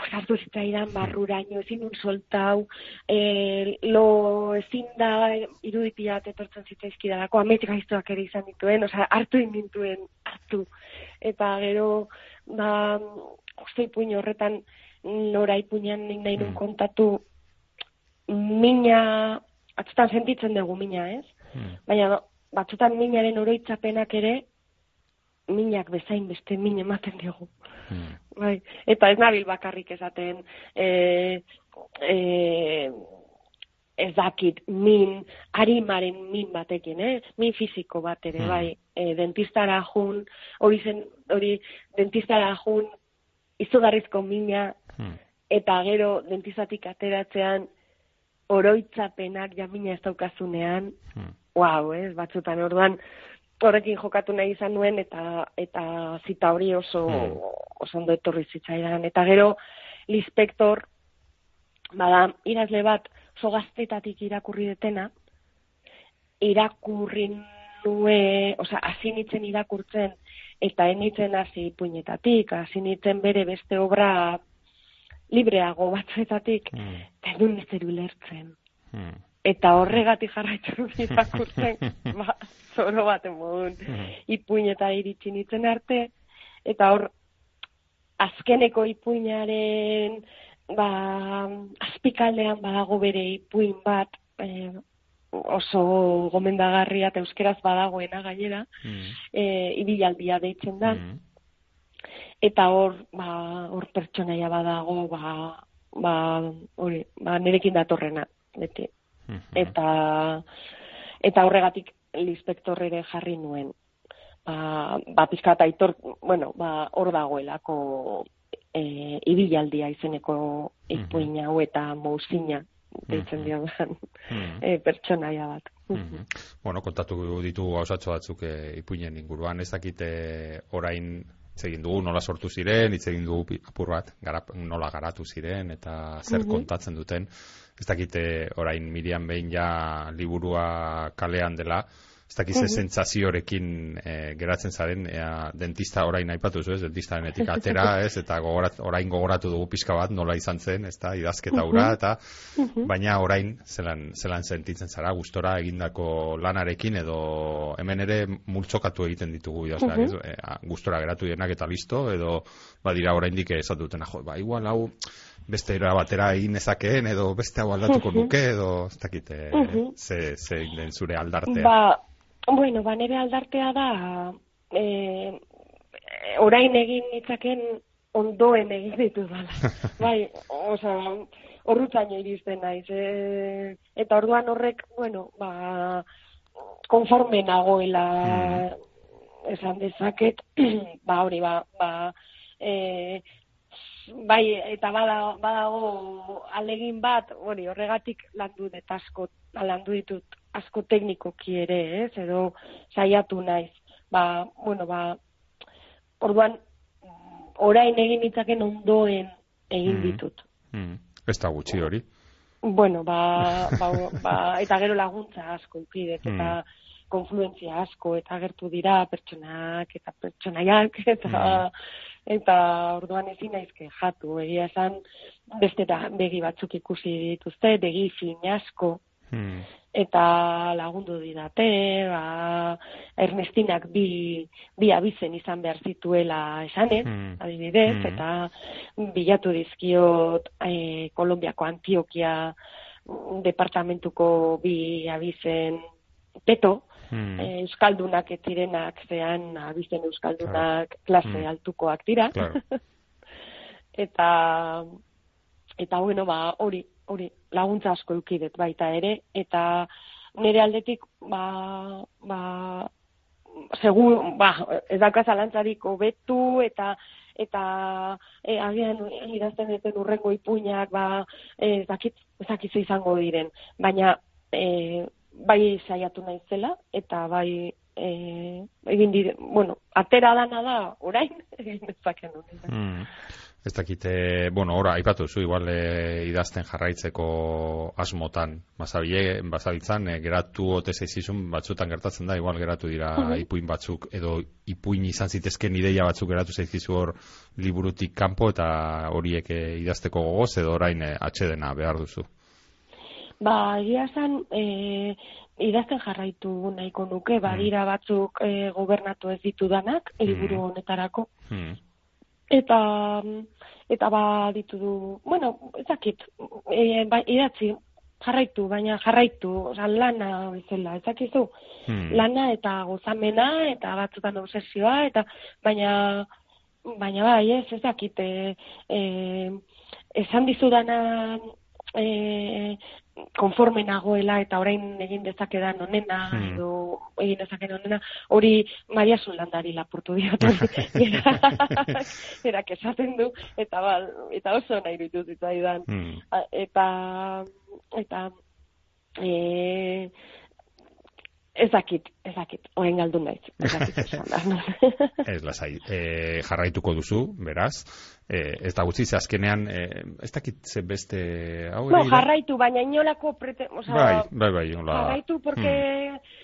pues hartu zitzaidan barruraino, ezin un soltau, e, lo ezin da irudipiat etortzen zitzaizkidalako, amet gaiztoak ere izan dituen, osea, hartu inintuen, hartu. Eta gero, ba, uste ipuin horretan, nora ipuinan nik nahi nun Mm. kontatu, mina, atzutan sentitzen dugu mina, ez? Hmm. Baina batzutan minaren oroitzapenak ere, minak bezain beste min ematen digu. Hmm. Bai, eta ez nabil bakarrik esaten e, e, ez dakit min, harimaren min batekin, eh? min fiziko bat ere, Hmm. bai, e, dentistara jun, hori zen, hori dentistara jun, izugarrizko mina, Hmm. eta gero dentistatik ateratzean oroitzapenak jamina ez daukazunean, Hmm. wow, ez, batzutan orduan, horrekin jokatu nahi izan nuen eta eta zita hori oso Hmm. oso ondo etorri zitzaidan eta gero Lispektor bada irazle bat oso gaztetatik irakurri detena irakurri nue, osea, hasi irakurtzen eta enitzen hasi puinetatik, hasi bere beste obra libreago batzuetatik, Hmm. eta ez nuen ezer ulertzen Hmm. eta horregatik jarraitu irakurtzen, ba, zoro baten modun, Mhm. ipuin eta iritsi nintzen arte, eta hor, azkeneko ipuinaren, ba, azpikaldean badago bere ipuin bat, e, oso gomendagarria eta euskeraz badagoena gainera, Hmm. e, ibilaldia deitzen da, Hmm. Eta hor, ba, hor pertsonaia badago, ba, ba, hori, ba, nirekin datorrena, beti Hmm. eta eta horregatik lispektor ere jarri nuen. Ba, ba pizka eta aitor, bueno, ba, hor dagoelako e, ibilaldia izeneko ipuin hau eta mouzina deitzen Mhm. diodan Mhm. e, pertsonaia bat. Mhm. Bueno, kontatu ditugu gauzatxo batzuk e, ipuinen inguruan, ez dakite orain hitz egin dugu nola sortu ziren, hitz egin dugu apur bat, garap, nola garatu ziren eta zer Mhm. kontatzen duten. Ez dakite orain Miriam behin ja liburua kalean dela, ez dakit ze Mhm. sentsaziorekin e, geratzen zaren, ea, dentista orain aipatu zu, ez, dentistarenetik atera, ez, eta gogorat, orain gogoratu dugu pixka bat nola izan zen, ez da, idazketa hura, eta Mhm. baina orain zelan, zelan sentitzen zara gustora egindako lanarekin edo hemen ere multzokatu egiten ditugu idazleak, Mhm. ez? E, gustora geratu dienak eta listo edo badira oraindik esatu dutena jo, ba igual hau beste era batera egin nezakeen edo beste hau aldatuko Mhm. nuke edo ez dakit eh, Mhm. ze ze den zure aldartea. Ba, bueno, ba, nire aldartea da, e, orain egin itzaken ondoen egin ditu dala. bai, oza, horrutzaino iristen naiz. E, eta orduan horrek, bueno, ba, konforme nagoela esan dezaket, ba, hori, ba, ba, e, bai, eta bada, badago alegin bat, hori, horregatik landu dut asko, landu ditut asko teknikoki ere, ez, edo saiatu naiz. Ba, bueno, ba, orduan, orain egin ditzaken ondoen egin Mhm. ditut. Mm. Ez da gutxi hori. Bueno, ba, ba, ba, eta gero laguntza asko ikidet, eta Mm. konfluentzia asko, eta agertu dira pertsonak, eta pertsonaiak, eta, eta orduan ezin naizke jatu, egia esan, beste da, begi batzuk ikusi dituzte, begi fin asko, Mm. eta lagundu didate, ba, Ernestinak bi, bi abizen izan behar zituela esanez, Mm. adibidez, Mm. eta bilatu dizkiot e, Kolombiako Antioquia mm, departamentuko bi abizen peto, Mm. e, euskaldunak ez zirenak zean abizen euskaldunak klase Mm. altukoak dira. Claro. eta eta bueno, ba, hori, hori laguntza asko eukidet baita ere eta nire aldetik ba ba segur ba ez dauka zalantzarik hobetu eta eta e, agian idazten duten urrengo ipuinak ba ez dakit ez dakit izango diren baina e, bai saiatu naizela eta bai e, egin dire, bueno, atera dana da orain egin dezaken honetan. Mm. Ez dakite, bueno, ora, aipatu zu, igual e, idazten jarraitzeko asmotan, bazabile, bazabiltzan, e, geratu ote zaizizun, batzutan gertatzen da, igual geratu dira Mhm. ipuin batzuk, edo ipuin izan zitezken ideia batzuk geratu zaizizu hor liburutik kanpo, eta horiek e, idazteko gogoz, edo orain e, atxedena behar duzu. Ba, egia esan, e, idazten jarraitu nahiko nuke, badira batzuk e, gobernatu ez ditudanak, liburu honetarako. Hmm. Eta, eta ba ditu du, bueno, ez dakit, e, ba, idatzi, jarraitu, baina jarraitu, oza, lana bezala, ez dakizu, Hmm. lana eta gozamena, eta batzutan obsesioa, eta baina, baina bai, ez, ez dakit, e, e, esan dizudana e, konforme nagoela eta orain egin dezakedan onena Hmm. edo egin dezakedan onena hori Maria Zulandari lapurtu diot erak esaten du eta ba, eta oso nahi ditut zitzaidan Hmm. A- eta eta e, ez dakit, ez dakit, orain galdu naiz, ez dakit esan behar nuen. Ez lasai, e, jarraituko duzu, beraz, e, ez da gutxi, ze azkenean, e, ez dakit ze beste, hau No, jarraitu, baina inolako prete, o sea, Bai, bai, bai, hola. jarraitu porque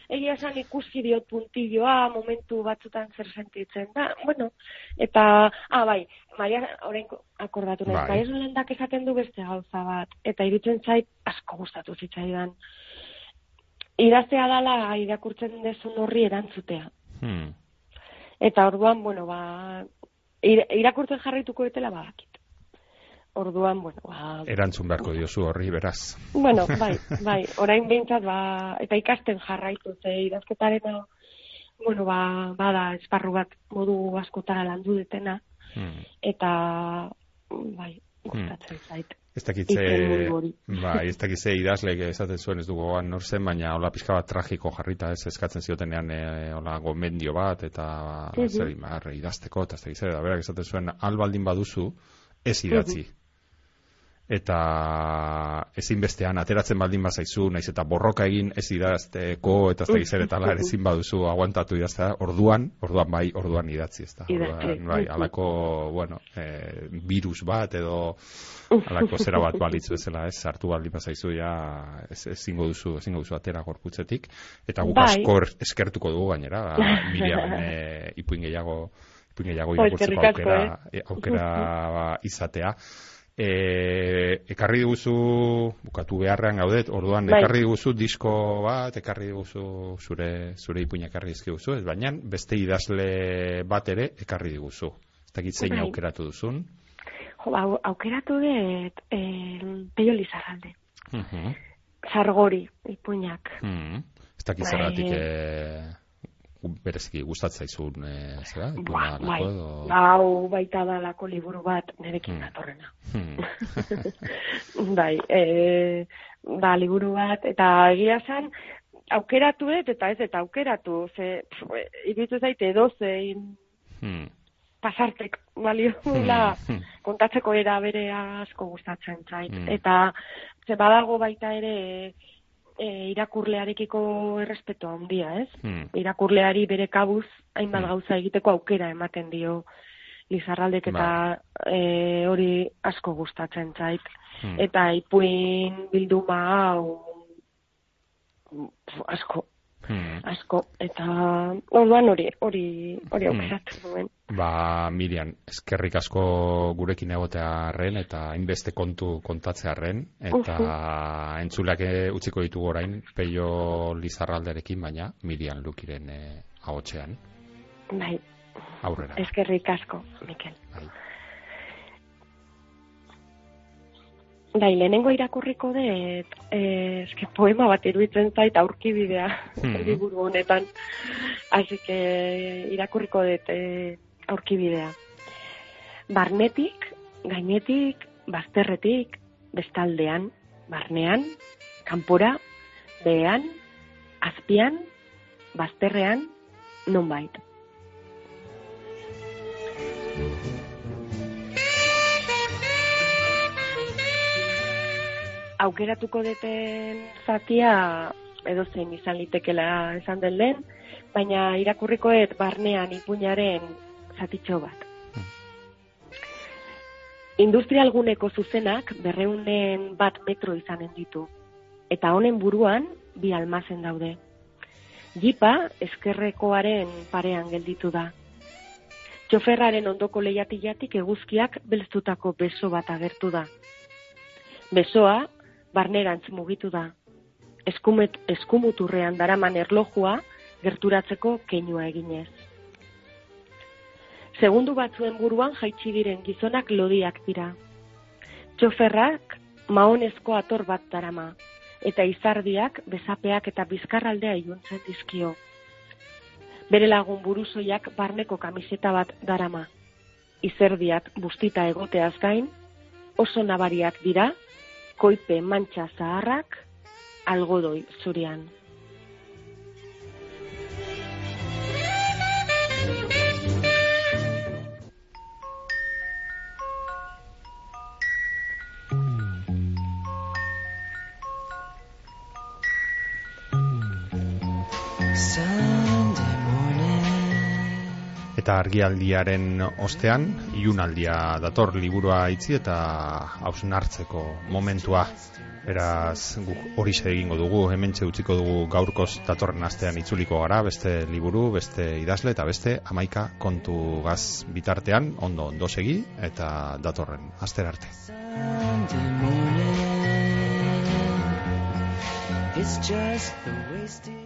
egia esan ikusi diot puntilloa momentu batzutan zer sentitzen da. Bueno, eta, ah, bai, Maria, orain akordatu naiz, Bai. Maria Zolandak esaten du beste gauza bat, eta irutzen zait asko gustatu zitzaidan. Idaztea dala irakurtzen dezun horri erantzutea. Hmm. Eta orduan, bueno, ba, ir- irakurtzen jarraituko etela badakit. Orduan, bueno, ba, Erantzun beharko diozu horri, beraz. Bueno, bai, bai, orain behintzat, ba, eta ikasten jarraitu, ze idazketarena, bueno, ba, bada esparru bat modu askotara landu detena, Hmm. eta, bai, gustatzen zait. Ez dakitze, Izen mundu hori. bai, ez dakitze idazleek esaten zuen ez dugu gogoan nor zen, baina hola pixka bat tragiko jarrita, ez eskatzen ziotenean e, hola gomendio bat, eta zer imar idazteko, eta ez dakitze, da berak esaten zuen, albaldin baduzu, ez idatzi. Eta ezinbestean ateratzen baldin bazaizu, naiz eta borroka egin ez idazteko eta ez da zer eta lar ezin baduzu aguantatu idaztea, orduan, orduan bai, orduan idatzi, ez da. Orduan, bai, alako, bueno, eh, virus bat edo alako zera bat balitzu bezala, ez, sartu baldin bazaizu ja ez ezingo duzu, ezingo duzu atera gorputzetik eta guk Bai. asko er- eskertuko dugu gainera, ba, Miriam eh, ipuin gehiago ipuin gehiago irakurtzeko aukera, e, aukera izatea. E, ekarri diguzu, bukatu beharrean gaudet, orduan Bai. ekarri diguzu disko bat, ekarri diguzu zure, zure ipuina ekarri dizkiguzu, ez baina beste idazle bat ere ekarri diguzu. Ez dakit zein Bai. aukeratu duzun. Jo, au, aukeratu dut eh, Peio Lizarralde. Mhm. Sargori, ipuinak. Mhm. Ez dakit Bai. zergatik e, bereziki gustatzen zaizun, e, zera? Ba, ipuna bai, edo... hau baita dalako liburu bat nerekin Hmm. datorrena. Hmm. bai, e, ba, liburu bat, eta egia zen, aukeratu dut, eta ez, eta aukeratu, ze, iruditu zaite dozein Hmm. pasartek balio dula Hmm. kontatzeko era bere asko gustatzen zait. Mm. Eta ze badago baita ere e, irakurlearekiko errespeto handia, ez? Hmm. Irakurleari bere kabuz hainbat Mm. gauza egiteko aukera ematen dio Lizarraldek eta e, hori asko gustatzen zait. Hmm. Eta ipuin bilduma hau asko, Hmm. asko. Eta orduan hori, hori, hori Mm. aukeratu nuen. Ba, Miriam, eskerrik asko gurekin egotearren eta hainbeste kontu kontatzearren eta entzulak eh, utziko ditugu orain Peio Lizarralderekin, baina Miriam Lukiren eh, ahotsean Bai, aurrera. eskerrik asko, Mikel. Bai. Bai, lehenengo irakurriko dut, eh, eske poema bat iruditzen zait aurkibidea Mhm. liburu honetan. Así que irakurriko dut eh, aurkibidea. Barnetik, gainetik, bazterretik, bestaldean, barnean, kanpora, behean, azpian, bazterrean, nonbait. Aukeratuko deten zatia edo zein izan litekela esan den lehen, baina irakurriko dut barnean ipuñaren zatitxo bat. Industrialguneko zuzenak berreunen bat metro izanen ditu, eta honen buruan bi almazen daude. Jipa eskerrekoaren parean gelditu da. Txoferraren ondoko lehiatilatik eguzkiak belztutako beso bat agertu da. Besoa barnerantz mugitu da. Eskumet, eskumuturrean daraman erlojua gerturatzeko keinua eginez. Segundu batzuen buruan jaitsi diren gizonak lodiak dira. Txoferrak maonezko ator bat darama, eta izardiak bezapeak eta bizkarraldea iluntzen dizkio. Bere lagun buruzoiak barneko kamiseta bat darama. Izerdiak bustita egoteaz gain, oso nabariak dira, koipe mantxa zaharrak, algodoi zurian. Eta argialdiaren ostean, ilunaldia dator liburua itzi eta hausnartzeko momentua. Beraz, guk hori egingo dugu, hementxe utziko dugu gaurkoz datorren astean itzuliko gara, beste liburu, beste idazle eta beste amaika kontu gaz bitartean, ondo ondo segi eta datorren aster arte. It's just the wasted.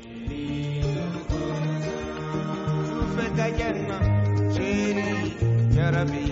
فك جنة شيري يا ربي